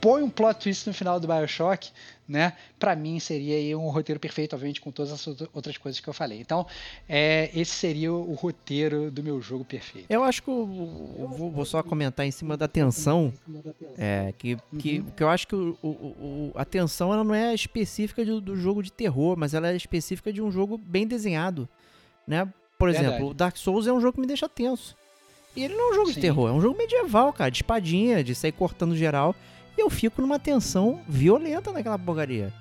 põe um plot twist no final do BioShock, né? Pra mim seria aí um roteiro perfeito, obviamente, com todas as outra- outras coisas que eu falei. Então, é, esse seria o roteiro do meu jogo perfeito. Eu acho que eu, eu vou, vou só comentar em cima da tensão. É, que, que, que eu acho que o, o- o- a tensão ela não é específica do, do jogo de terror, mas ela é específica de um jogo bem desenhado. Né? Por exemplo, Verdade. o Dark Souls é um jogo que me deixa tenso. E ele não é um jogo de Sim. terror, é um jogo medieval, cara, de espadinha, de sair cortando geral. Eu fico numa tensão violenta naquela porcaria.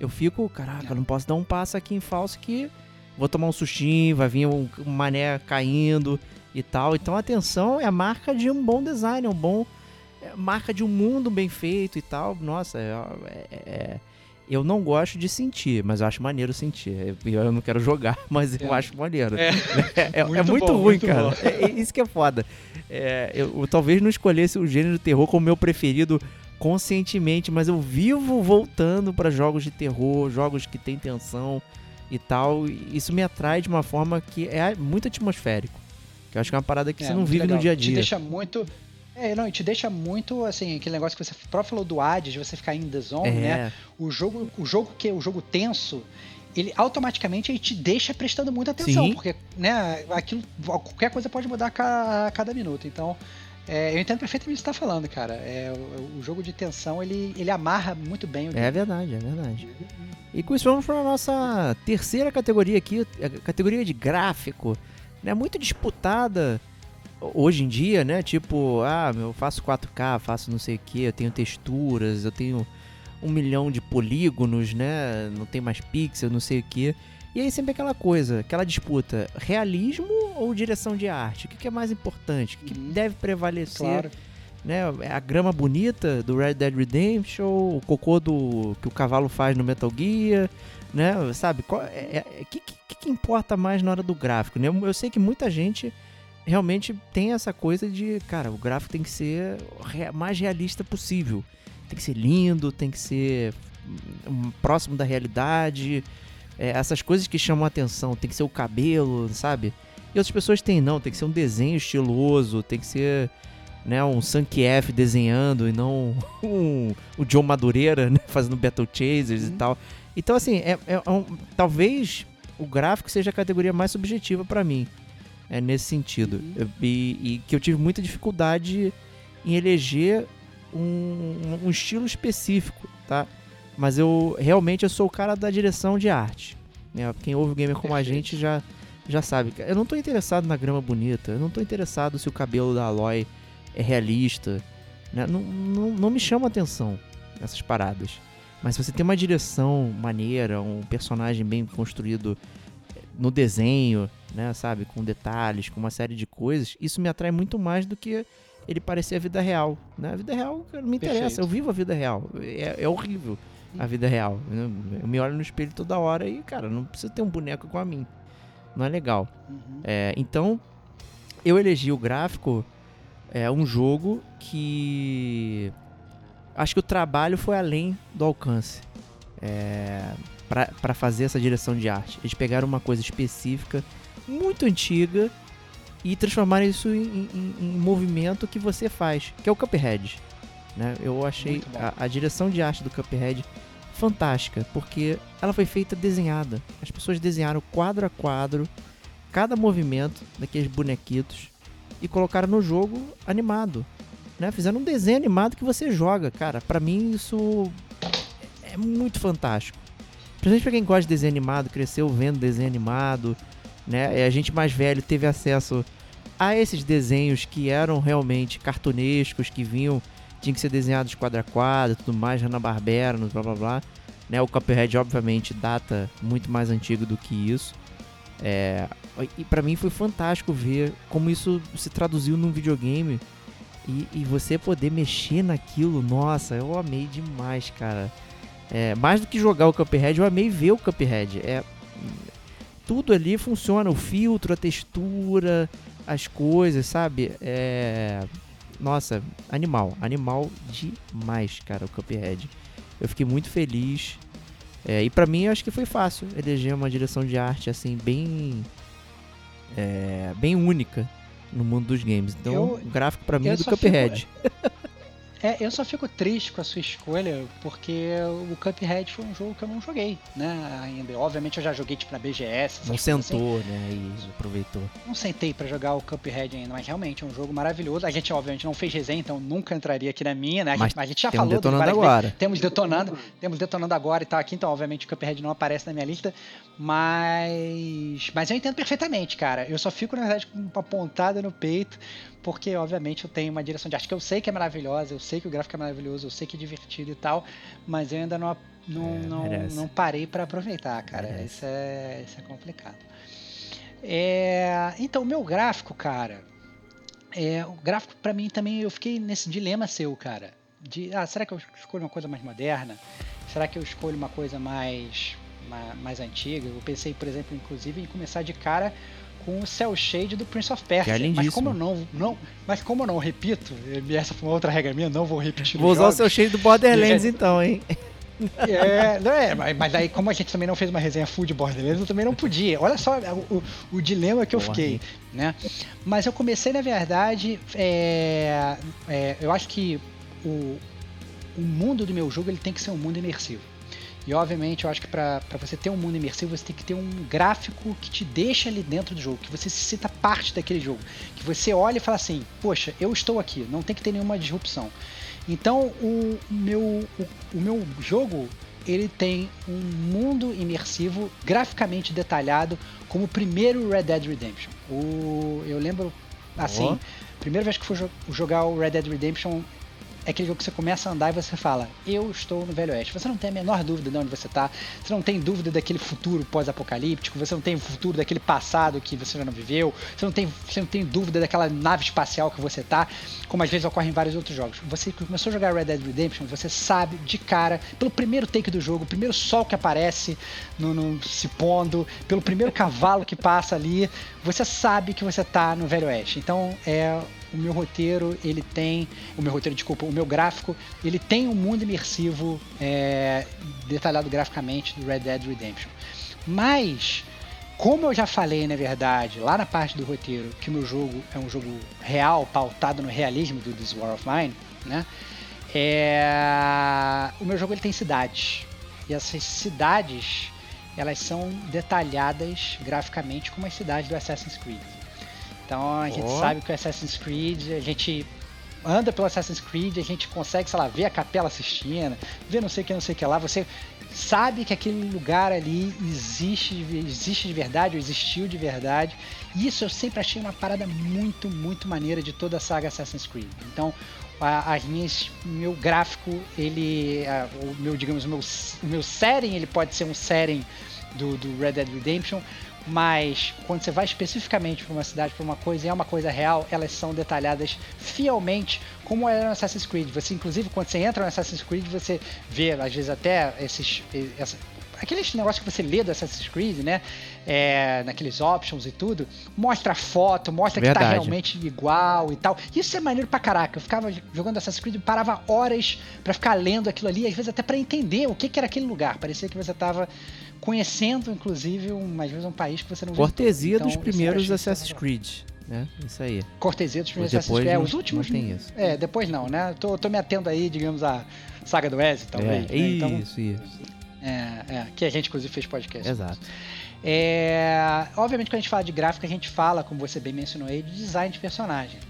Eu fico, caraca, não posso dar um passo aqui em falso que vou tomar um sustinho, vai vir um, um mané caindo e tal. Então a tensão é a marca de um bom design, é um bom. É marca de um mundo bem feito e tal. Nossa, é, é- é- eu não gosto de sentir, mas eu acho maneiro sentir. Eu, eu não quero jogar, mas eu É. acho maneiro. É. Muito muito, bom, ruim, muito cara. isso que é foda. Eu, eu talvez não escolhesse o gênero de terror como meu preferido conscientemente, mas eu vivo voltando pra jogos de terror, jogos que tem tensão e tal. e Isso me atrai de uma forma que é muito atmosférico. Que eu acho que é uma parada que É, você não vive legal. no dia a Te dia. deixa muito. É, não, e te deixa muito, assim, aquele negócio que você próprio falou do Hades, de você ficar in the zone, né? É, O jogo, o jogo que é o jogo tenso, ele automaticamente ele te deixa prestando muita atenção, Sim. porque, né, aquilo, qualquer coisa pode mudar a ca- a cada minuto. Então, é, eu entendo perfeitamente o que você está falando, cara. É, o, o jogo de tensão, ele, ele amarra muito bem o é game. verdade, é verdade. E com isso vamos para a nossa terceira categoria aqui, a categoria de gráfico. Né, muito disputada hoje em dia, né? Tipo, ah, eu faço 4K, faço não sei o que, eu tenho texturas, eu tenho um milhão de polígonos, né? Não tem mais pixel, não sei o que. E aí sempre aquela coisa, aquela disputa, realismo ou direção de arte? O que, que é mais importante? O que, que Uhum. deve prevalecer? Claro. né? É a grama bonita do Red Dead Redemption, o cocô do que o cavalo faz no Metal Gear, né? Sabe? O é, é, que, que, que importa mais na hora do gráfico, né? Eu sei que muita gente realmente tem essa coisa de, cara, o gráfico tem que ser o mais realista possível. Tem que ser lindo, tem que ser hum, próximo da realidade. É, essas coisas que chamam a atenção, tem que ser o cabelo, sabe? E outras pessoas têm, não, tem que ser um desenho estiloso, tem que ser né, um Sankieff desenhando e não um, o John Madureira né, fazendo Battle Chasers e Uhum. tal. Então, assim, é, é um- talvez o gráfico seja a categoria mais subjetiva pra mim, é nesse sentido. Uhum. E, e que eu tive muita dificuldade em eleger um, um estilo específico, tá? Mas eu realmente eu sou o cara da direção de arte. né? Quem ouve o gamer como a gente já, já sabe. Eu não tô interessado na grama bonita, eu não tô interessado se o cabelo da Aloy é realista. né? Não, não, não me chama atenção essas paradas. Mas se você tem uma direção maneira, um personagem bem construído eh, no desenho, né, sabe, com detalhes, com uma série de coisas, isso me atrai muito mais do que ele parecer a vida real, né? A vida real cara, não me interessa, Perfeito. eu vivo a vida real. É, é horrível a vida real. Eu me olho no espelho toda hora e, cara, não precisa ter um boneco igual a mim. Não é legal. Uhum. É, então, eu elegi o gráfico é um jogo que acho que o trabalho foi além do alcance é, para fazer essa direção de arte. Eles pegaram uma coisa específica, muito antiga, e transformaram isso em, em- em movimento que você faz, que é o Cuphead. Né? Eu achei a, a direção de arte do Cuphead fantástica, porque ela foi feita desenhada. As pessoas desenharam quadro a quadro cada movimento daqueles bonequitos e colocaram no jogo animado. Né? Fizeram um desenho animado que você joga. Cara, pra mim isso é muito fantástico. Principalmente pra quem gosta de desenho animado, cresceu vendo desenho animado, né? E a gente mais velho teve acesso a esses desenhos que eram realmente cartunescos, que vinham tinha que ser desenhado de quadro a quadro, tudo mais, Hanna-Barbera, blá blá blá. Né, o Cuphead, obviamente, data muito mais antigo do que isso. É, e para mim foi fantástico ver como isso se traduziu num videogame e, e, você poder mexer naquilo. Nossa, eu amei demais, cara. É, mais do que jogar o Cuphead, eu amei ver o Cuphead. É, tudo ali funciona, o filtro, a textura, as coisas, sabe? É, nossa, animal, animal demais, cara, o Cuphead. Eu fiquei muito feliz. É, e para mim eu acho que foi fácil eleger uma direção de arte assim bem é, bem única no mundo dos games. Então, eu, o gráfico para mim é do Cuphead. Fico, É, eu só fico triste com a sua escolha, porque o Cuphead foi um jogo que eu não joguei, né? Ainda. Obviamente eu já joguei tipo na BGS. Não sentou, assim. né? E aproveitou. Não sentei para jogar o Cuphead ainda, mas realmente é um jogo maravilhoso. A gente, obviamente, não fez resenha, então nunca entraria aqui na minha, né? A gente, mas a gente já falou detonando do agora. Temos detonando, temos detonando agora e tal aqui, então obviamente o Cuphead não aparece na minha lista, mas mas eu entendo perfeitamente, cara. Eu só fico na verdade com uma pontada no peito porque obviamente eu tenho uma direção de arte que eu sei que é maravilhosa, eu sei que o gráfico é maravilhoso, eu sei que é divertido e tal, mas eu ainda não, não, é, não, não, parei para aproveitar, cara. Isso é, isso é complicado. É, então, o meu gráfico, cara, é, o gráfico para mim também eu fiquei nesse dilema seu, cara. De, ah, será que eu escolho uma coisa mais moderna? Será que eu escolho uma coisa mais, mais, mais antiga? Eu pensei, por exemplo, inclusive, em começar de cara com o Cell Shade do Prince of Persia. É mas como eu não, não, mas como eu não repito, essa foi uma outra regra minha, não vou repetir. Vou usar jogos. o Cell Shade do Borderlands é, então, hein? É, não é, mas aí como a gente também não fez uma resenha full de Borderlands, eu também não podia. Olha só o, o, o dilema que eu Porra, fiquei, né? Mas eu comecei, na verdade, é, é, eu acho que o, o mundo do meu jogo ele tem que ser um mundo imersivo. E obviamente eu acho que para você ter um mundo imersivo você tem que ter um gráfico que te deixa ali dentro do jogo, que você se sinta parte daquele jogo, que você olha e fala assim, poxa, eu estou aqui, não tem que ter nenhuma disrupção. Então o meu, o, o meu jogo ele tem um mundo imersivo graficamente detalhado como o primeiro Red Dead Redemption. O, eu lembro assim, oh. primeira vez que fui jogar o Red Dead Redemption é aquele jogo que você começa a andar e você fala, eu estou no Velho Oeste. Você não tem a menor dúvida de onde você está, você não tem dúvida daquele futuro pós-apocalíptico, você não tem futuro daquele passado que você já não viveu, você não tem, você não tem dúvida daquela nave espacial que você está, como às vezes ocorre em vários outros jogos. Você começou a jogar Red Dead Redemption, você sabe de cara, pelo primeiro take do jogo, primeiro sol que aparece no, no se pondo, pelo primeiro cavalo que passa ali, você sabe que você está no Velho Oeste. Então é o meu roteiro ele tem, o meu roteiro, desculpa, o meu gráfico, ele tem um mundo imersivo é, detalhado graficamente do Red Dead Redemption. Mas, como eu já falei, na verdade, lá na parte do roteiro, que o meu jogo é um jogo real, pautado no realismo do This War of Mine, né? É... O meu jogo ele tem cidades. E essas cidades, elas são detalhadas graficamente como as cidades do Assassin's Creed. Então a gente oh. sabe que o Assassin's Creed, a gente anda pelo Assassin's Creed, a gente consegue, sei lá, ver a Capela Sistina, ver não sei o que, não sei o que lá, você sabe que aquele lugar ali existe, existe de verdade, ou existiu de verdade. E isso eu sempre achei uma parada muito, muito maneira de toda a saga Assassin's Creed. Então, as minhas, meu gráfico, ele, a, o meu, digamos, o meu, o meu setting, ele pode ser um setting do, do Red Dead Redemption, mas quando você vai especificamente para uma cidade, para uma coisa e é uma coisa real, elas são detalhadas fielmente como é no Assassin's Creed. Você, inclusive, quando você entra no Assassin's Creed, você vê, às vezes, até esses. Essa, aqueles negócios que você lê do Assassin's Creed, né? É, naqueles options e tudo, mostra a foto, mostra Verdade. que tá realmente igual e tal. Isso é maneiro pra caraca. Eu ficava jogando Assassin's Creed e parava horas para ficar lendo aquilo ali, às vezes até para entender o que, que era aquele lugar. Parecia que você tava conhecendo, inclusive, um, às vezes um país que você não Cortesia então, dos primeiros Assassin's Creed. Né? Isso aí. Cortesia dos primeiros Assassin's Creed. É, os últimos. Não tem isso. É, depois não, né? Tô, tô me atendo aí, digamos, à saga do Ezio, talvez. É, né? então, isso, isso. É, é, que a gente, inclusive, fez podcast. Exato. É, obviamente, quando a gente fala de gráfico, a gente fala, como você bem mencionou aí, de design de personagem.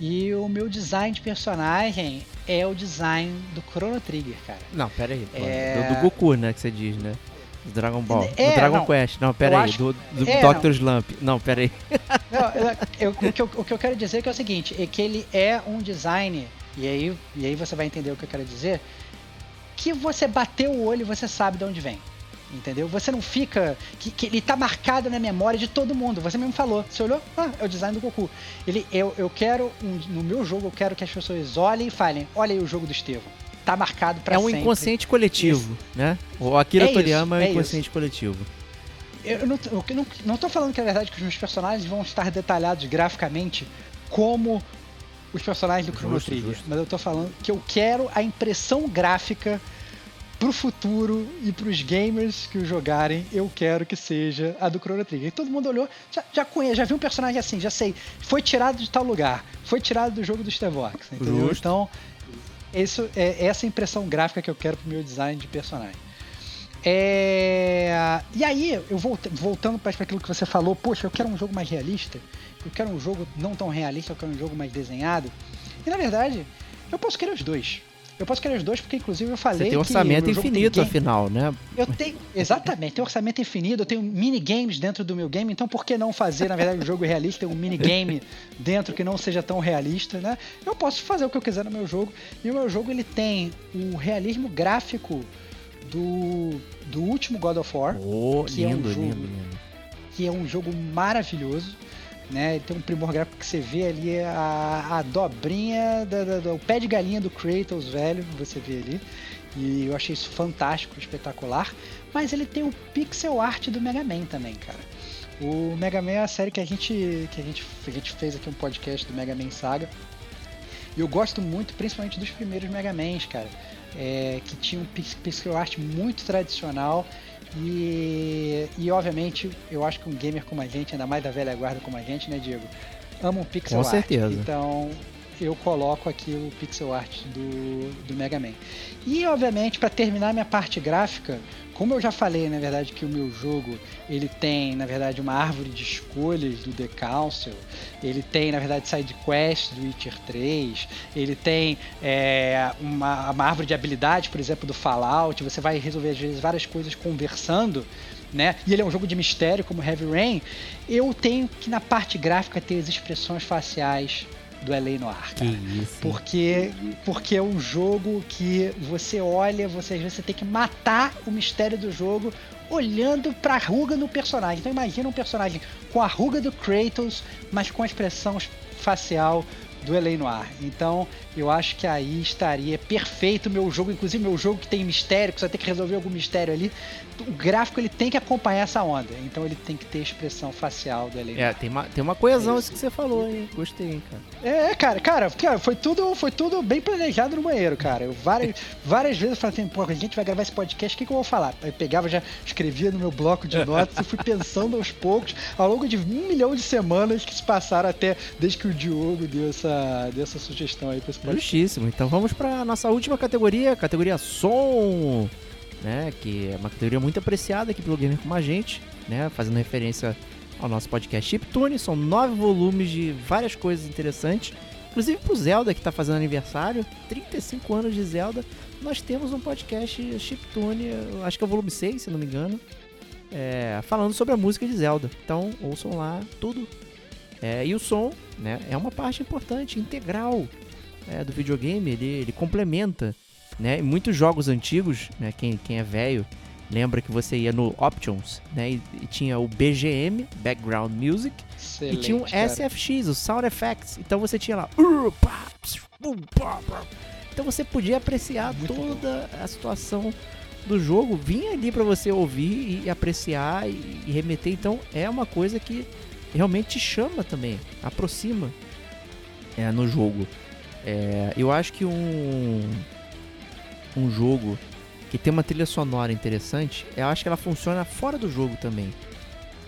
E o meu design de personagem é o design do Chrono Trigger, cara. Não, pera aí. É... Do, do Goku, né, que você diz, né? Do Dragon Ball. É, do Dragon não, Quest. Não, pera aí. Acho... Do, do é, Dr. Não. Slump. Não, pera aí. Não, eu, eu, o, que eu, o que eu quero dizer é, é o seguinte, é que ele é um design e aí, e aí você vai entender o que eu quero dizer, que você bateu o olho e você sabe de onde vem. Entendeu? Você não fica. Que, que, ele tá marcado na memória de todo mundo. Você mesmo falou. Você olhou? Ah, é o design do Goku. Ele, eu, eu quero. Um, no meu jogo, eu quero que as pessoas olhem e falem: olha aí o jogo do Estevão. Tá marcado pra É um sempre. inconsciente coletivo, né? O Akira É isso, Toriyama é é um inconsciente coletivo. Eu não, eu não, não tô falando que é verdade que os meus personagens vão estar detalhados graficamente como os personagens do Chrono Trigger. justo. Mas eu tô falando que eu quero a impressão gráfica pro futuro e pros gamers que o jogarem, eu quero que seja a do Chrono Trigger. E todo mundo olhou, já, já conhece, já viu um personagem assim, já sei, foi tirado de tal lugar, foi tirado do jogo do Stevox, entendeu? Justo. Então, isso é essa impressão gráfica que eu quero pro meu design de personagem. É... E aí, eu volt... voltando para aquilo que você falou, poxa, eu quero um jogo mais realista, eu quero um jogo não tão realista, eu quero um jogo mais desenhado. E na verdade, eu posso querer os dois. Eu posso querer os dois porque, inclusive, eu falei Você tem que orçamento tem infinito, game- afinal, né? eu tenho, exatamente, tem orçamento infinito, eu tenho minigames dentro do meu game, então por que não fazer, na verdade, um jogo realista, um minigame dentro que não seja tão realista, né? Eu posso fazer o que eu quiser no meu jogo, e o meu jogo ele tem o realismo gráfico do, do último God of War, Oh, Que é um lindo, jogo. lindo, lindo. que é um jogo maravilhoso, né? Tem um primor gráfico que você vê ali a, a dobrinha, da, da- do pé de galinha do Kratos velho, você vê ali. E eu achei isso fantástico, espetacular. Mas ele tem o pixel art do Mega Man também, cara. O Mega Man é a série que a gente, que a gente, a gente fez aqui um podcast do Mega Man Saga. E eu gosto muito, principalmente dos primeiros Mega Mans, cara. É, que tinha um pix- pixel art muito tradicional. E, e obviamente, eu acho que um gamer como a gente, ainda mais da velha guarda como a gente, né, Diego? Ama um pixel Com art. certeza. Então, eu coloco aqui o pixel art do, do Mega Man. E, obviamente, para terminar minha parte gráfica, como eu já falei, na verdade, que o meu jogo ele tem, na verdade, uma árvore de escolhas do The Council, ele tem, na verdade, side quest do Witcher 3, ele tem é, uma, uma árvore de habilidade, por exemplo, do Fallout, você vai resolver às vezes várias coisas conversando. Né? E ele é um jogo de mistério como Heavy Rain. Eu tenho que na parte gráfica ter as expressões faciais do LA Noir. Cara. isso. Porque, porque é um jogo que você olha, você às vezes você tem que matar o mistério do jogo olhando pra ruga no personagem. Então imagina um personagem com a ruga do Kratos, mas com a expressão facial do LA Noir. Então eu acho que aí estaria perfeito o meu jogo, inclusive meu jogo que tem mistério, que você vai ter que resolver algum mistério ali. O gráfico ele tem que acompanhar essa onda, então ele tem que ter expressão facial do Noir. É, tem uma, tem uma coesão É isso que você falou, hein? Gostei, hein, cara. É, cara, cara, cara, foi tudo, foi tudo bem planejado no banheiro, cara. Eu várias, várias vezes eu falei assim, pô, a gente vai gravar esse podcast, o que, que eu vou falar? Aí eu pegava, já escrevia no meu bloco de notas e fui pensando aos poucos, ao longo de um milhão de semanas que se passaram até desde que o Diogo deu essa, deu essa sugestão aí pra esse podcast. Justíssimo. Então vamos pra nossa última categoria, categoria som, né? Que é uma categoria muito apreciada aqui pelo Gamer Como a gente, né? Fazendo referência ao nosso podcast Chiptune. São nove volumes de várias coisas interessantes. Inclusive pro Zelda, que tá fazendo aniversário, 35 anos de Zelda, nós temos um podcast Chiptune, acho que é o volume 6, se não me engano, é, falando sobre a música de Zelda. Então ouçam lá tudo. É, e o som, né, é uma parte importante, integral é, do videogame, ele, ele complementa, né? Em muitos jogos antigos, né? Quem, quem é velho lembra que você ia no Options, né? E, e tinha o BGM, Background Music, e tinha cara. SFX, o Sound Effects. Então você tinha lá. "Uh, pá, ps, uh, pá, pá". Então você podia apreciar Muito toda a situação do jogo, vinha ali pra você ouvir e apreciar e, e remeter. Então é uma coisa que realmente te chama também, aproxima é, no jogo. É, eu acho que um um jogo que tem uma trilha sonora interessante, eu acho que ela funciona fora do jogo também.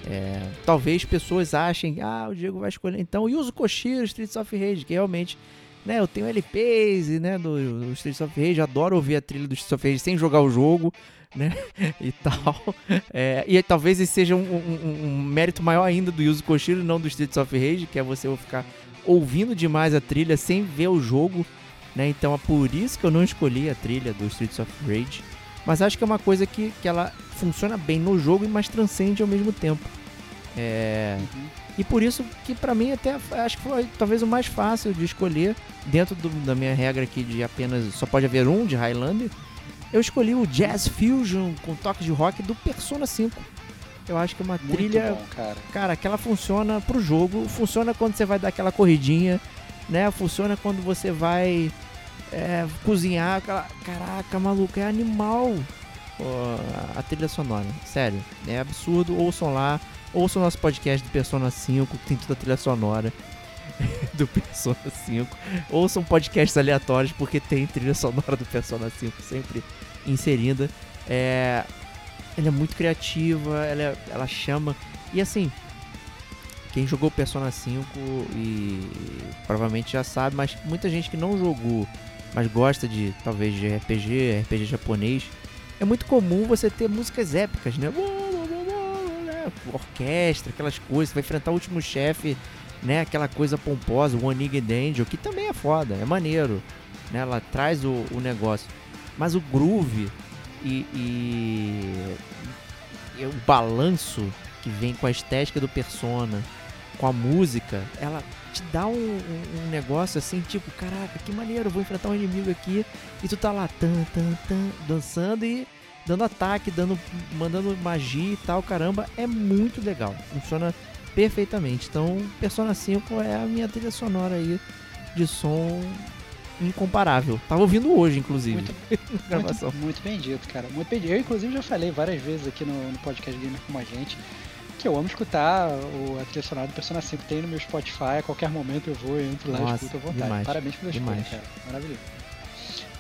É, talvez pessoas achem, ah, o Diego vai escolher. Então, e o Koshiro Streets of Rage, que realmente, né, eu tenho LPs né, do, do Streets of Rage, adoro ouvir a trilha do Streets of Rage sem jogar o jogo, né, e tal. É, e talvez esse seja um, um- um mérito maior ainda do Yuzo Koshiro, não do Streets of Rage, que é você ficar ouvindo demais a trilha sem ver o jogo, né, então é por isso que eu não escolhi a trilha do Streets of Rage. Mas acho que é uma coisa que, que ela funciona bem no jogo, mas transcende ao mesmo tempo. É, E por isso que pra mim até acho que foi talvez o mais fácil de escolher dentro do- da minha regra aqui de apenas só pode haver um de Highlander. Eu escolhi o Jazz Fusion com toque de rock do Persona 5. Eu acho que é uma Muito trilha bom, cara. Cara, aquela funciona pro jogo, funciona quando você vai dar aquela corridinha, né? Funciona quando você vai é, cozinhar. Aquela... Caraca, maluco, é animal a trilha sonora. Sério, é absurdo. Ouçam lá, ouçam nosso podcast do Persona 5, que tem toda a trilha sonora do Persona 5. Ouçam podcasts aleatórios, porque tem trilha sonora do Persona 5 sempre inserida. É, ela é muito criativa, ela, é- ela chama. E assim, quem jogou Persona 5 e provavelmente já sabe, mas muita gente que não jogou, mas gosta de talvez de RPG, RPG japonês, é muito comum você ter músicas épicas, né? Orquestra, aquelas coisas, você vai enfrentar o último chefe, né? Aquela coisa pomposa, o One Legged Angel, que também é foda, é maneiro, né? Ela traz o, o negócio. Mas o groove e, e- e o balanço que vem com a estética do Persona, com a música, ela te dá um, um- um negócio assim, tipo, caraca, que maneiro, vou enfrentar um inimigo aqui e tu tá lá, tan, tan, tan, dançando e dando ataque, dando, mandando magia e tal, caramba, é muito legal, funciona perfeitamente. Então, Persona 5 é a minha trilha sonora aí de som incomparável. Tava ouvindo hoje, inclusive, Muito, gravação. muito, muito bem dito, cara. Muito bem dito. Eu, inclusive, já falei várias vezes aqui no, no podcast Gamer com a gente que eu amo escutar o, a trilha sonora do Persona 5. Tem no meu Spotify, a qualquer momento eu vou, eu entro lá e Nossa, escuto à vontade. demais, Parabéns pela escolha, demais. cara. Maravilhoso.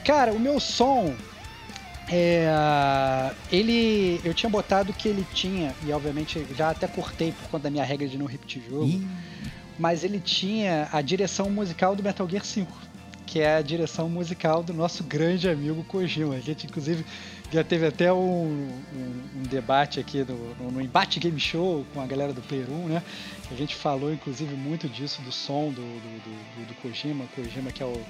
Cara, o meu som. É, ele. Eu tinha botado que ele tinha, e obviamente já até cortei por conta da minha regra de não repetir jogo Ih, mas ele tinha a direção musical do Metal Gear 5, que é a direção musical do nosso grande amigo Kojima. A gente, inclusive, já teve até um, um- um debate aqui no, no, Embate Game Show com a galera do Player 1, né? A gente falou, inclusive, muito disso, do som do, do, do- do- do Kojima. Kojima que é o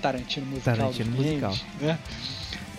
Tarantino musical Tarantino dos musical. games, né?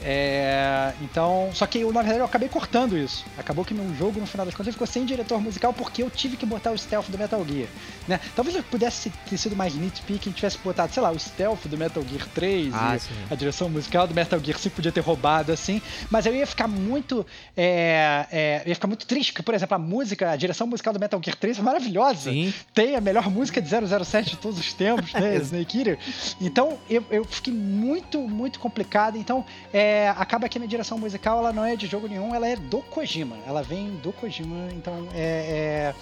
É, então, só que eu, na verdade eu acabei cortando isso. Acabou que meu jogo, no final das contas, ficou sem diretor musical porque eu tive que botar o stealth do Metal Gear. Né? Talvez eu pudesse ter sido mais nitpicking e tivesse botado, sei lá, o stealth do Metal Gear 3 Ah, sim. a direção musical do Metal Gear 5 podia ter roubado assim, mas eu ia ficar muito. é, é, ia ficar muito triste, porque, por exemplo, a música, a direção musical do Metal Gear 3 é maravilhosa Sim. tem a melhor música de 007 de todos os tempos, né? Snake Eater. Então eu, eu fiquei muito, muito complicado. Então é, acaba que a minha direção musical ela não é de jogo nenhum, ela é do Kojima. Ela vem do Kojima. Então é,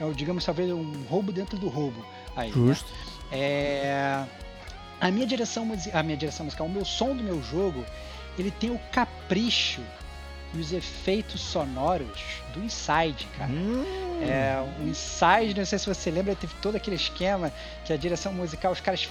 é, é, digamos, talvez um roubo dentro do roubo. Aí, né? Justo. É, a minha direção a minha direção musical, o meu som do meu jogo, ele tem o capricho e os efeitos sonoros do Inside, cara. Hum, É, o Inside, não sei se você lembra, teve todo aquele esquema que a direção musical, os caras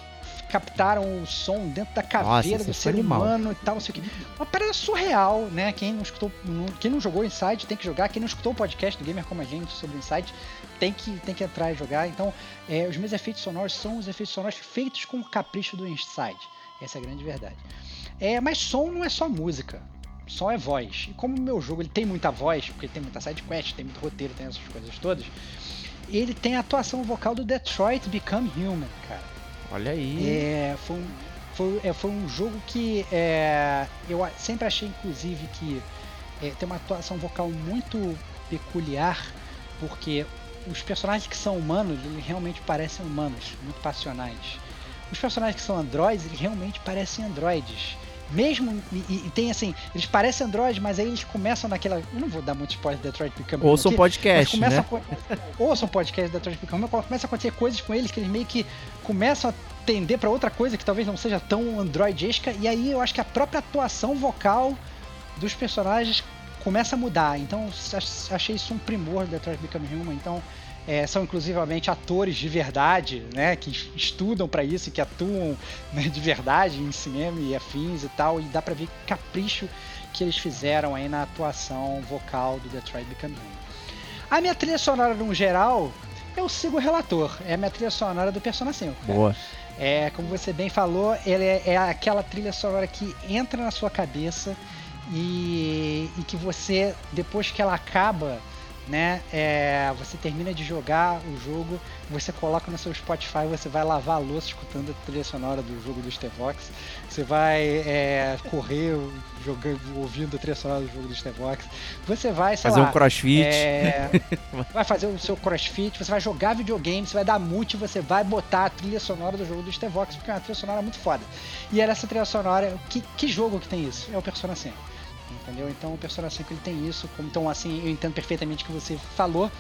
captaram o som dentro da caveira esse do foi ser animal. humano e tal, não sei o quê. Uma parada surreal, né? Quem não escutou, quem não jogou Inside tem que jogar. Quem não escutou o podcast do Gamer Como a Gente sobre o Inside tem que, tem que entrar e jogar. Então, é, os meus efeitos sonoros são os efeitos sonoros feitos com o capricho do Inside. Essa é a grande verdade. É, mas som não é só música. Som é voz. E como o meu jogo ele tem muita voz, porque tem muita side quest, tem muito roteiro, tem essas coisas todas, ele tem a atuação vocal do Detroit Become Human, cara. Olha aí. É, foi, um, foi, é, foi um jogo que é, eu sempre achei, inclusive, que é, tem uma atuação vocal muito peculiar, porque os personagens que são humanos, eles realmente parecem humanos, muito passionais. Os personagens que são androides, eles realmente parecem androides. Mesmo, e, e- tem assim, eles parecem androides, mas aí eles começam naquela. Eu não vou dar muito spoiler de Detroit Become Human Ouçam aqui, podcast, né? a ouçam podcast da Detroit Become Human, começa a acontecer coisas com eles que eles meio que começam a tender pra outra coisa que talvez não seja tão androidesca, e aí eu acho que a própria atuação vocal dos personagens começa a mudar. Então ach- achei isso um primor do Detroit Become Human. Então é, são inclusivamente atores de verdade, né, que es- estudam pra isso que atuam né, de verdade em cinema e afins e tal, e dá pra ver capricho que eles fizeram aí na atuação vocal do Detroit Become Human. A minha trilha sonora, no geral, eu sigo o relator. É a minha trilha sonora do Persona 5. cara. Boa. É, como você bem falou, ele é, é aquela trilha sonora que entra na sua cabeça e, e que você, depois que ela acaba, né? É, você termina de jogar o jogo, você coloca no seu Spotify, você vai lavar a louça escutando a trilha sonora do jogo do Stevox, você vai é, correr jogando, ouvindo a trilha sonora do jogo do Stevox, você vai fazer lá, um crossfit, é, vai fazer o seu crossfit, você vai jogar videogame, você vai dar mute, você vai botar a trilha sonora do jogo do Stevox, porque é uma trilha sonora muito foda. E era essa trilha sonora, que, que jogo que tem isso? É o Persona 5 entendeu? Então o Persona 5 ele tem isso, então assim, eu entendo perfeitamente o que você falou,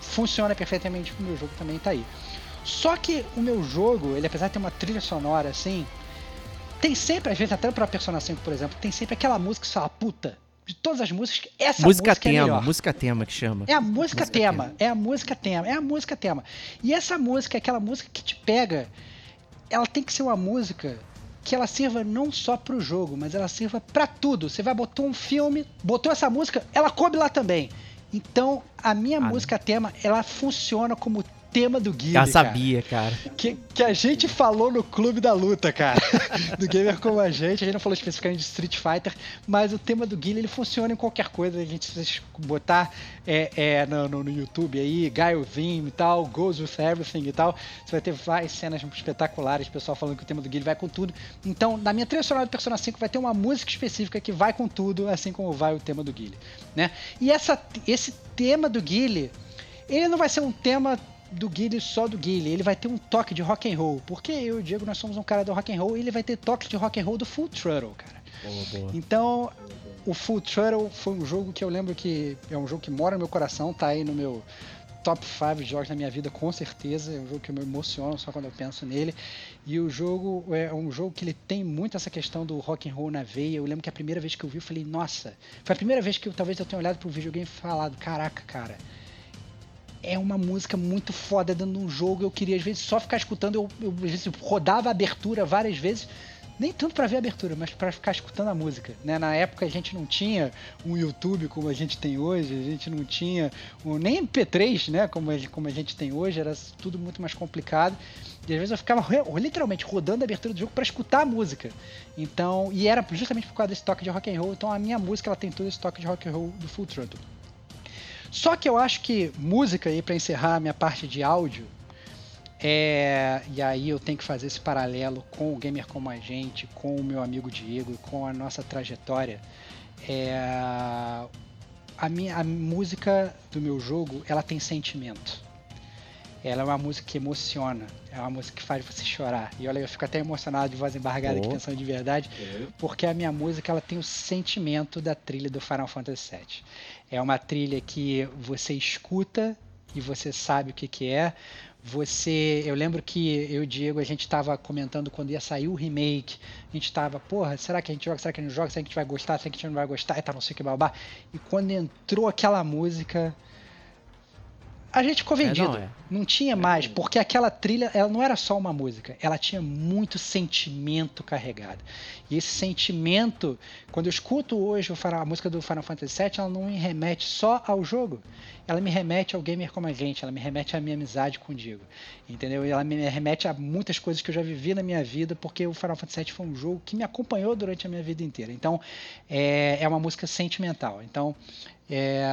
funciona perfeitamente o meu jogo também tá aí. Só que o meu jogo, ele apesar de ter uma trilha sonora assim, tem sempre, às vezes até para Persona 5, por exemplo, tem sempre aquela música que você fala, puta, de todas as músicas, essa música, música tema, é melhor. música tema que chama. É a música, música tema, tema, é a música tema, é a música tema. E essa música, aquela música que te pega, ela tem que ser uma música que ela sirva não só para o jogo, mas ela sirva para tudo. Você vai botar um filme, botou essa música, ela coube lá também. Então, a minha ah, música tema, ela funciona como tema do Guilherme. Já sabia, cara. cara. Que, que a gente falou no Clube da Luta, cara. do Gamer como a gente. A gente não falou especificamente de Street Fighter, mas o tema do Guilherme ele funciona em qualquer coisa. A gente se botar é, é, no, no, no, YouTube aí, Gaio Vim e tal, Goes with Everything e tal. Você vai ter várias cenas espetaculares, pessoal falando que o tema do Guilherme vai com tudo. Então, na minha trilha sonora do Persona 5 vai ter uma música específica que vai com tudo, assim como vai o tema do Guilherme, né? E essa, esse tema do Guilherme ele não vai ser um tema do Guile só do Guile. Ele vai ter um toque de rock and roll. Porque eu e o Diego, nós somos um cara do rock and roll e ele vai ter toque de rock and roll do Full Throttle, cara. Boa, boa. Então, o Full Throttle foi um jogo que eu lembro que é um jogo que mora no meu coração, tá aí no meu top 5 jogos da minha vida, com certeza. É um jogo que eu me emociono só quando eu penso nele. E o jogo é um jogo que ele tem muito essa questão do rock and roll na veia. Eu lembro que a primeira vez que eu vi, eu falei, nossa, foi a primeira vez que eu, talvez eu tenha olhado pro videogame e falado, caraca, cara, é uma música muito foda dentro de um jogo. Eu queria, às vezes, só ficar escutando. Eu, eu às vezes, rodava a abertura várias vezes. Nem tanto para ver a abertura, mas para ficar escutando a música. Né? Na época a gente não tinha um YouTube como a gente tem hoje, a gente não tinha um, nem MP3, né? Como a, como a gente tem hoje, era tudo muito mais complicado. E às vezes eu ficava literalmente rodando a abertura do jogo para escutar a música. Então, e era justamente por causa desse toque de rock and roll. Então a minha música ela tem todo esse toque de rock and roll do Full Throttle. Só que eu acho que música aí para encerrar a minha parte de áudio é, e aí eu tenho que fazer esse paralelo com o gamer como a gente, com o meu amigo Diego, com a nossa trajetória. É, a minha a música do meu jogo, ela tem sentimento. Ela é uma música que emociona, é uma música que faz você chorar. E olha, eu fico até emocionado de voz embargada oh. aqui pensando de verdade, porque a minha música ela tem o sentimento da trilha do Final Fantasy VII. É uma trilha que você escuta e você sabe o que, que é. Você, eu lembro que eu e o Diego a gente estava comentando quando ia sair o remake. A gente estava, porra, será que a gente joga? Será que a gente joga? Será que a gente vai gostar? Será que a gente não vai gostar? E tá, não sei o que babá. E quando entrou aquela música, a gente ficou vendido. É, não, é. não, tinha mais, porque aquela trilha, ela não era só uma música, ela tinha muito sentimento carregado. E esse sentimento, quando eu escuto hoje a música do Final Fantasy VII, ela não me remete só ao jogo. Ela me remete ao gamer como a gente, ela me remete à minha amizade com o Diego. Entendeu? E ela me remete a muitas coisas que eu já vivi na minha vida, porque o Final Fantasy VII foi um jogo que me acompanhou durante a minha vida inteira. Então, é, é uma música sentimental. Então, é,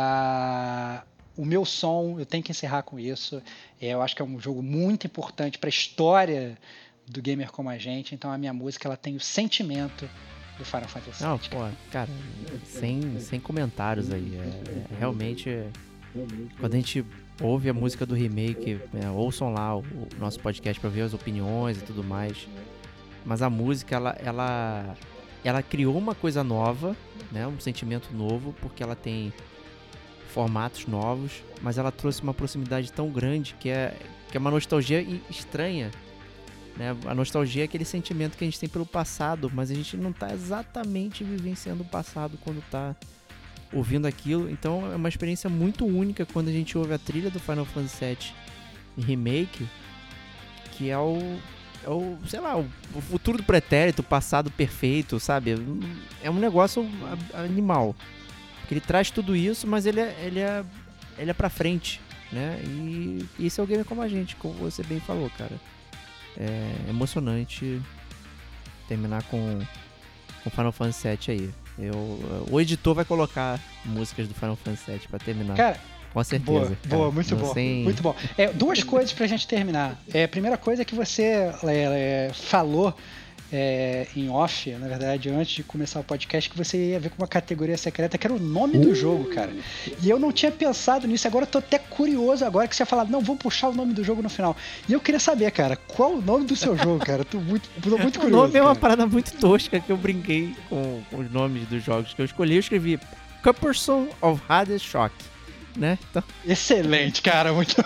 o meu som, eu tenho que encerrar com isso. É, eu acho que é um jogo muito importante para a história do gamer como a gente. Então a minha música ela tem o sentimento do Final Fantasy Não, pô, cara, sem, sem comentários aí. É, é, realmente, quando a gente ouve a música do remake, é, ouçam lá o, o nosso podcast para ver as opiniões e tudo mais. Mas a música, ela, ela, ela criou uma coisa nova, né? Um sentimento novo, porque ela tem formatos novos, mas ela trouxe uma proximidade tão grande que é, que é uma nostalgia estranha. Né? A nostalgia é aquele sentimento que a gente tem pelo passado, mas a gente não está exatamente vivenciando o passado quando está ouvindo aquilo. Então é uma experiência muito única quando a gente ouve a trilha do Final Fantasy VII Remake, que é o, é o sei lá, o futuro do pretérito, o passado perfeito, sabe? É um negócio animal. Ele traz tudo isso, mas ele é, ele é, ele é pra frente, né? E isso é o game como a gente, como você bem falou, cara. É emocionante terminar com, com Final Fantasy VII aí. Eu, o editor vai colocar músicas do Final Fantasy VII pra terminar. Cara, Com certeza. Boa, cara. boa, muito Não bom. sem- Muito bom. É, duas coisas pra gente terminar. É, a primeira coisa é que você é, é, falou é, em off, na verdade, antes de começar o podcast, que você ia ver com uma categoria secreta que era o nome do jogo, cara. E eu não tinha pensado nisso, agora eu tô até curioso agora que você ia falar, não, vamos puxar o nome do jogo no final. E eu queria saber, cara, qual o nome do seu jogo, cara? Tô muito, tô muito O curioso. nome é uma cara. parada muito tosca que eu brinquei com, com os nomes dos jogos que eu escolhi. Eu escrevi Cupperson of Hades Shock, né? Então, Excelente, cara, muito.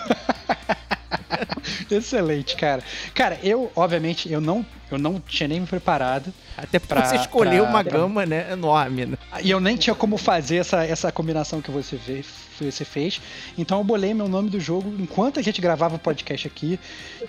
Excelente, cara. Cara, eu, obviamente, eu não, eu não tinha nem me preparado. até porque Pra- você escolheu pra- uma gama, né, enorme, né? E eu nem tinha como fazer essa, essa combinação que você, vê, você fez. Então eu bolei meu nome do jogo enquanto a gente gravava o podcast aqui.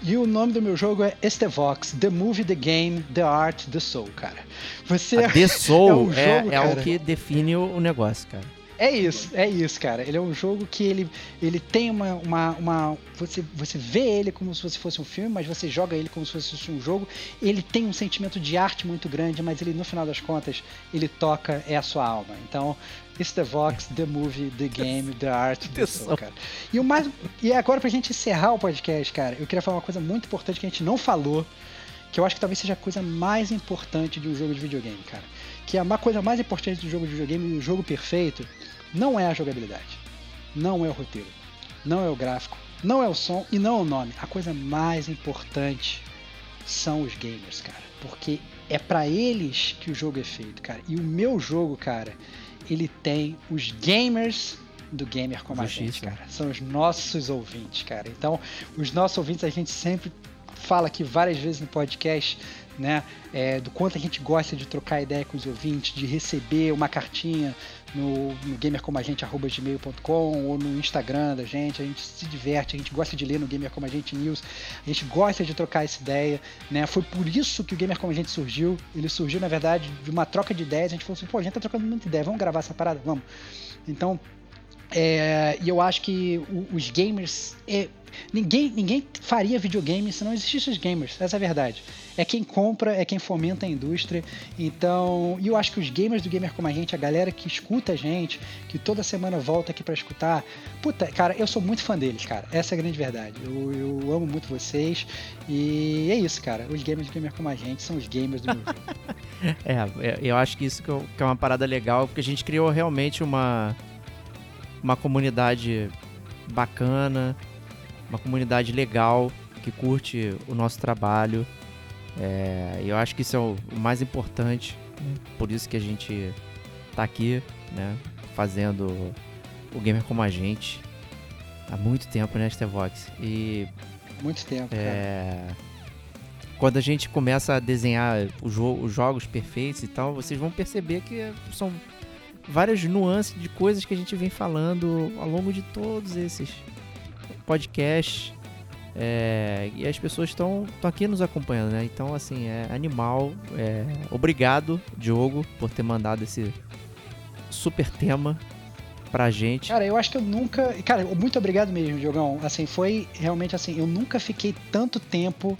E o nome do meu jogo é Estevox, The Movie, The Game, The Art, The Soul, cara. Você A The Soul é um é, jogo, é o cara. que define o o negócio, cara. É isso, é isso, cara. Ele é um jogo que ele, ele tem uma, uma, uma- você, você vê ele como se você fosse um filme, mas você joga ele como se fosse um jogo. Ele tem um sentimento de arte muito grande, mas ele, no final das contas, ele toca é a sua alma. Então, It's the Vox, The Movie, The Game, The Art, The Soul, cara. E o mais. E agora, pra gente encerrar o podcast, cara, eu queria falar uma coisa muito importante que a gente não falou, que eu acho que talvez seja a coisa mais importante de um jogo de videogame, cara. Que é a coisa mais importante do jogo de videogame, do jogo perfeito, não é a jogabilidade, não é o roteiro, não é o gráfico, não é o som e não é o nome. A coisa mais importante são os gamers, cara. Porque é pra eles que o jogo é feito, cara. E o meu jogo, cara, ele tem os gamers do gamer como a gente, cara. São os nossos ouvintes, cara. Então, os nossos ouvintes a gente sempre fala aqui várias vezes no podcast, né, é, do quanto a gente gosta de trocar ideia com os ouvintes, de receber uma cartinha no, no gamercomagente.gmail.com ou no Instagram da gente, a gente se diverte, a gente gosta de ler no Gamer Como a Gente News, a gente gosta de trocar essa ideia, né, foi por isso que o Gamer Como a Gente surgiu, ele surgiu na verdade de uma troca de ideias, a gente falou assim, pô, a gente tá trocando muita ideia, vamos gravar essa parada? Vamos. Então, é, e eu acho que os gamers. é, ninguém, ninguém faria videogame se não existissem os gamers, essa é a verdade. É quem compra, é quem fomenta a indústria. Então, e eu acho que os gamers do Gamer Como a Gente, a galera que escuta a gente, que toda semana volta aqui pra escutar, puta, cara, eu sou muito fã deles, cara. Essa é a grande verdade. Eu, eu amo muito vocês. E é isso, cara. Os gamers do Gamer Como a Gente são os gamers do meu jogo. É, é, eu acho que isso eu- que é uma parada legal, porque a gente criou realmente uma, uma comunidade bacana, uma comunidade legal, que curte o nosso trabalho. É, e eu acho que isso é o, o mais importante, né? por isso que a gente tá aqui, né, fazendo o Gamer Como a Gente há muito tempo, né, Stevox? E Muito tempo, é, quando a gente começa a desenhar jo- os jogos perfeitos e tal, vocês vão perceber que são várias nuances de coisas que a gente vem falando ao longo de todos esses podcasts. é, e as pessoas estão aqui nos acompanhando, né? Então, assim, é animal. é, obrigado, Diogo, por ter mandado esse super tema pra gente. Cara, eu acho que eu nunca. Cara, muito obrigado mesmo, Diogão. Assim, foi realmente assim, eu nunca fiquei tanto tempo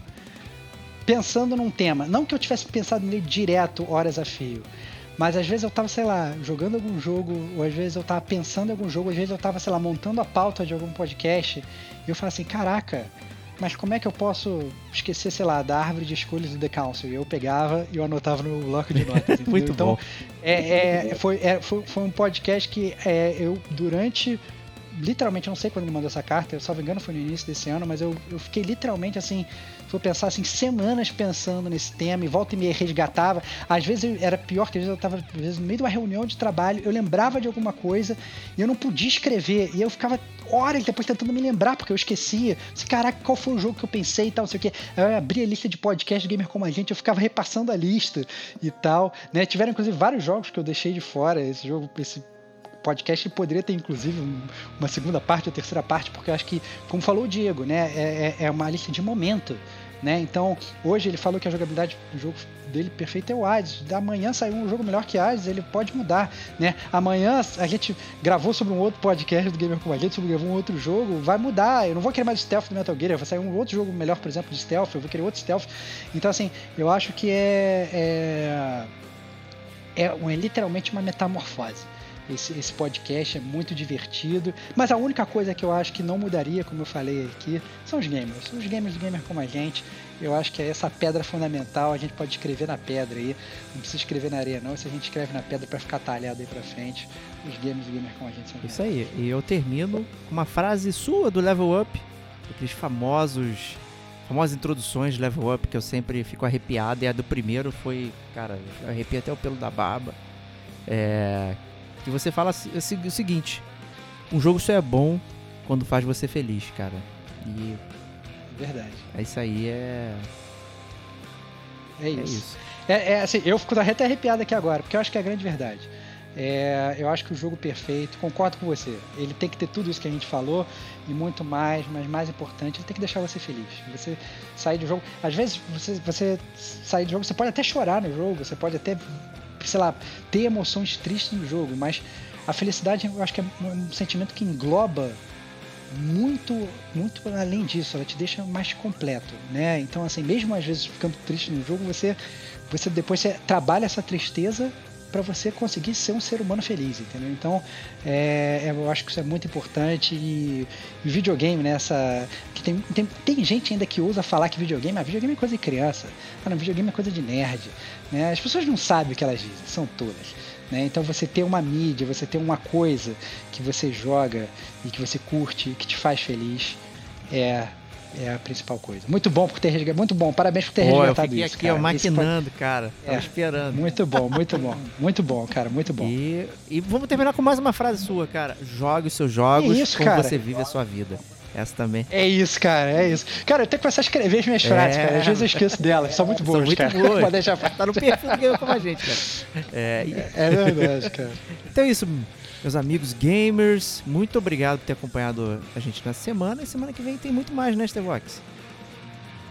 pensando num tema. Não que eu tivesse pensado nele direto, horas a fio. Mas às vezes eu tava, sei lá, jogando algum jogo, ou às vezes eu tava pensando em algum jogo, às vezes eu tava, sei lá, montando a pauta de algum podcast, e eu falo assim, caraca, mas como é que eu posso esquecer, sei lá, da árvore de escolhas do The Council? E eu pegava e eu anotava no bloco de notas. Muito então, bom. é, é, foi, é, foi, foi um podcast que é, eu, durante. Literalmente, não sei quando ele mandou essa carta, eu só me engano foi no início desse ano, mas eu, eu fiquei literalmente assim, vou pensar assim, semanas pensando nesse tema, e volta e me resgatava. Às vezes eu- era pior que às vezes eu tava às vezes, no meio de uma reunião de trabalho, eu lembrava de alguma coisa e eu não podia escrever, e eu ficava horas depois tentando me lembrar, porque eu esquecia. Assim, Caraca, qual foi o jogo que eu pensei e tal, não sei o quê. Aí eu abria a lista de podcast gamer como a gente, eu ficava repassando a lista e tal. Né? Tiveram, inclusive, vários jogos que eu deixei de fora. Esse jogo, esse podcast poderia ter, inclusive, um- uma segunda parte ou terceira parte, porque eu acho que, como falou o Diego, né, é, é- é uma lista de momento. Né? Então, hoje ele falou que a jogabilidade do jogo dele perfeito é o Hades. Da manhã saiu um jogo melhor que Hades, ele pode mudar, né? Amanhã a gente gravou sobre um outro podcast do Gamer com a gente, sobre gravou um outro jogo, vai mudar. Eu não vou querer mais stealth do Metal Gear, vai sair um outro jogo melhor, por exemplo, de stealth, eu vou querer outro stealth. Então, assim, eu acho que é, é é, é literalmente uma metamorfose. Esse, esse podcast, é muito divertido. Mas a única coisa que eu acho que não mudaria, como eu falei aqui, são os gamers. Os gamers, gamer como a gente, eu acho que é essa pedra fundamental, a gente pode escrever na pedra aí, não precisa escrever na areia não, se a gente escreve na pedra para ficar talhado aí pra frente, os gamers, gamer como a gente são Isso aí, e eu termino com uma frase sua do Level Up, aqueles famosos famosas introduções de level up que eu sempre fico arrepiado. E a do primeiro foi, cara, eu arrepio até o pelo da barba. É, que você fala o seguinte: um jogo só é bom quando faz você feliz, cara. E. Verdade. É isso aí, é. É isso. É, isso. é, é assim, eu fico até arrepiado aqui agora, porque eu acho que é a grande verdade. É, eu acho que o jogo perfeito, concordo com você. Ele tem que ter tudo isso que a gente falou e muito mais, mas mais importante, ele tem que deixar você feliz. Você sair do jogo, às vezes você, você sair do jogo, você pode até chorar no jogo, você pode até, sei lá, ter emoções tristes no jogo, mas a felicidade eu acho que é um sentimento que engloba muito, muito além disso, ela te deixa mais completo, né? Então assim, mesmo às vezes ficando triste no jogo, você você depois você trabalha essa tristeza para você conseguir ser um ser humano feliz, entendeu? Então, é, é, eu acho que isso é muito importante e, e videogame, né? Essa, que tem, tem, tem gente ainda que usa falar que videogame, ah, videogame é coisa de criança, ah, não, videogame é coisa de nerd, né? As pessoas não sabem o que elas dizem, são todas. Né? Então você ter uma mídia, você ter uma coisa que você joga e que você curte e que te faz feliz é é a principal coisa. Muito bom por ter resgatado. Muito bom, parabéns por ter Pô, resgatado eu isso. aqui, cara. maquinando, cara. Tava é, esperando. Muito bom, muito bom. Muito bom, cara. Muito bom. E, e vamos terminar com mais uma frase sua, cara. Jogue os seus jogos é isso, como cara. você vive a sua vida. Essa também. É isso, cara, é isso. Cara, eu tenho que começar a escrever as minhas é... frases, cara. Às vezes eu esqueço delas. São muito boas, São muito cara. Boas. Pode deixar Tá no perfil do Game como a gente, cara. É, é verdade, cara. Então é isso meus amigos gamers, muito obrigado por ter acompanhado a gente nessa semana. E semana que vem tem muito mais, né, Stevox?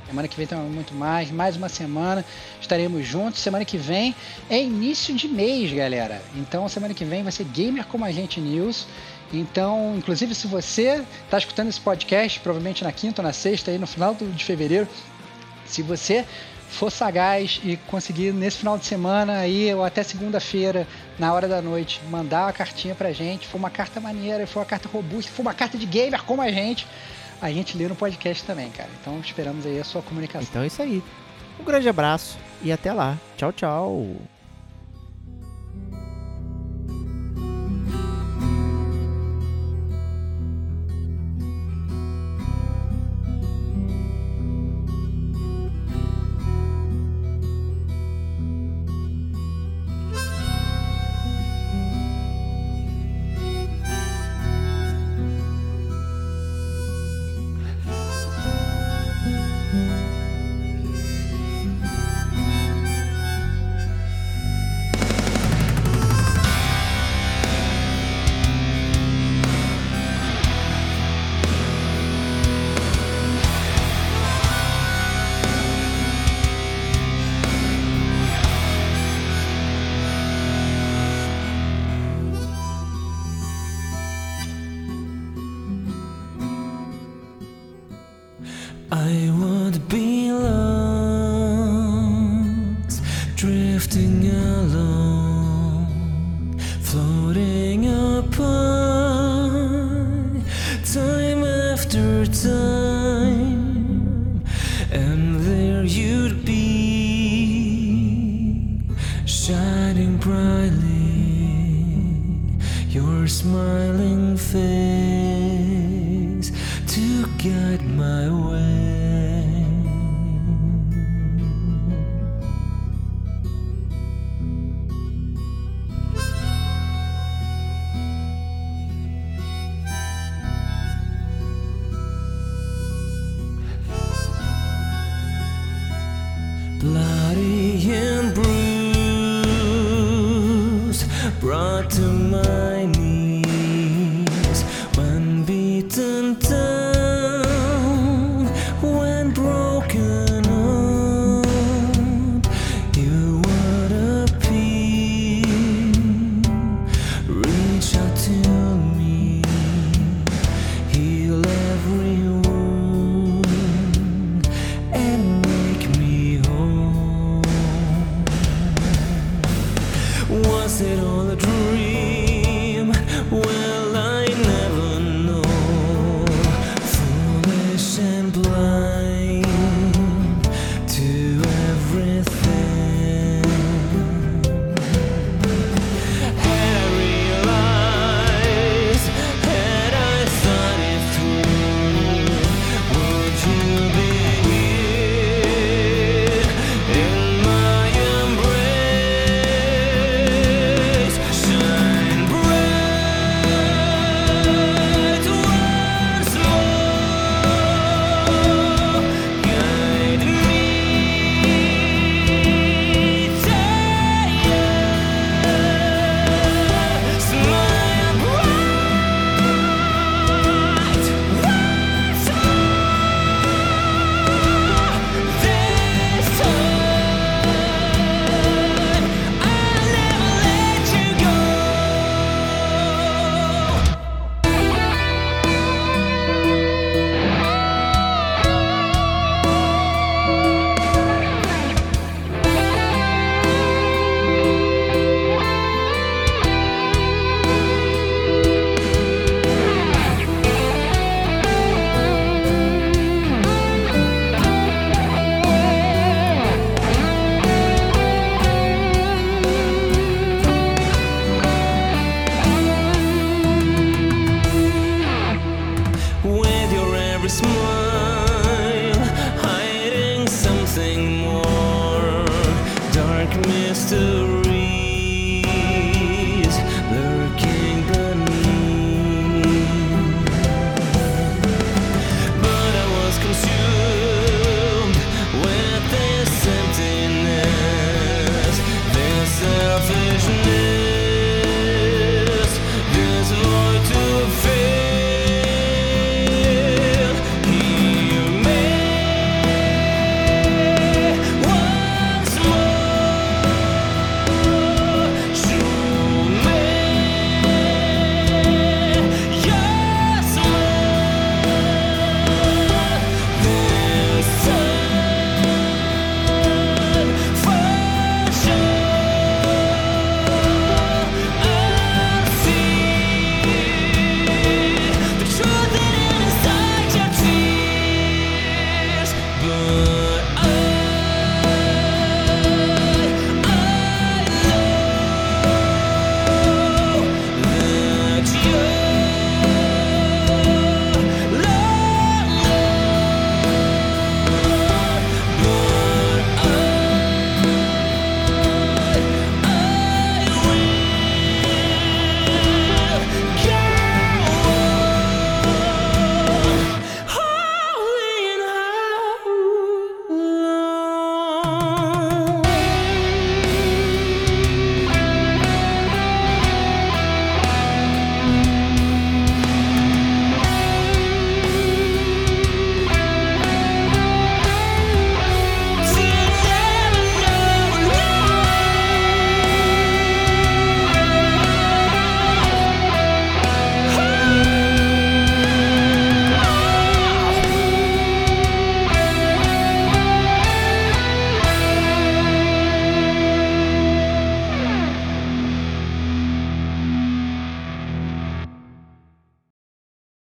Semana que vem tem muito mais, mais uma semana, estaremos juntos. Semana que vem é início de mês, galera. Então, semana que vem vai ser Gamer Como a Gente News. Então, inclusive, se você está escutando esse podcast, provavelmente na quinta ou na sexta, aí no final de fevereiro, se você for sagaz e conseguir nesse final de semana aí ou até segunda-feira, na hora da noite, mandar uma cartinha pra gente, for uma carta maneira, for uma carta robusta, for uma carta de gamer como a gente, a gente lê no podcast também, cara. Então esperamos aí a sua comunicação. Então é isso aí. Um grande abraço e até lá. Tchau, tchau. Just a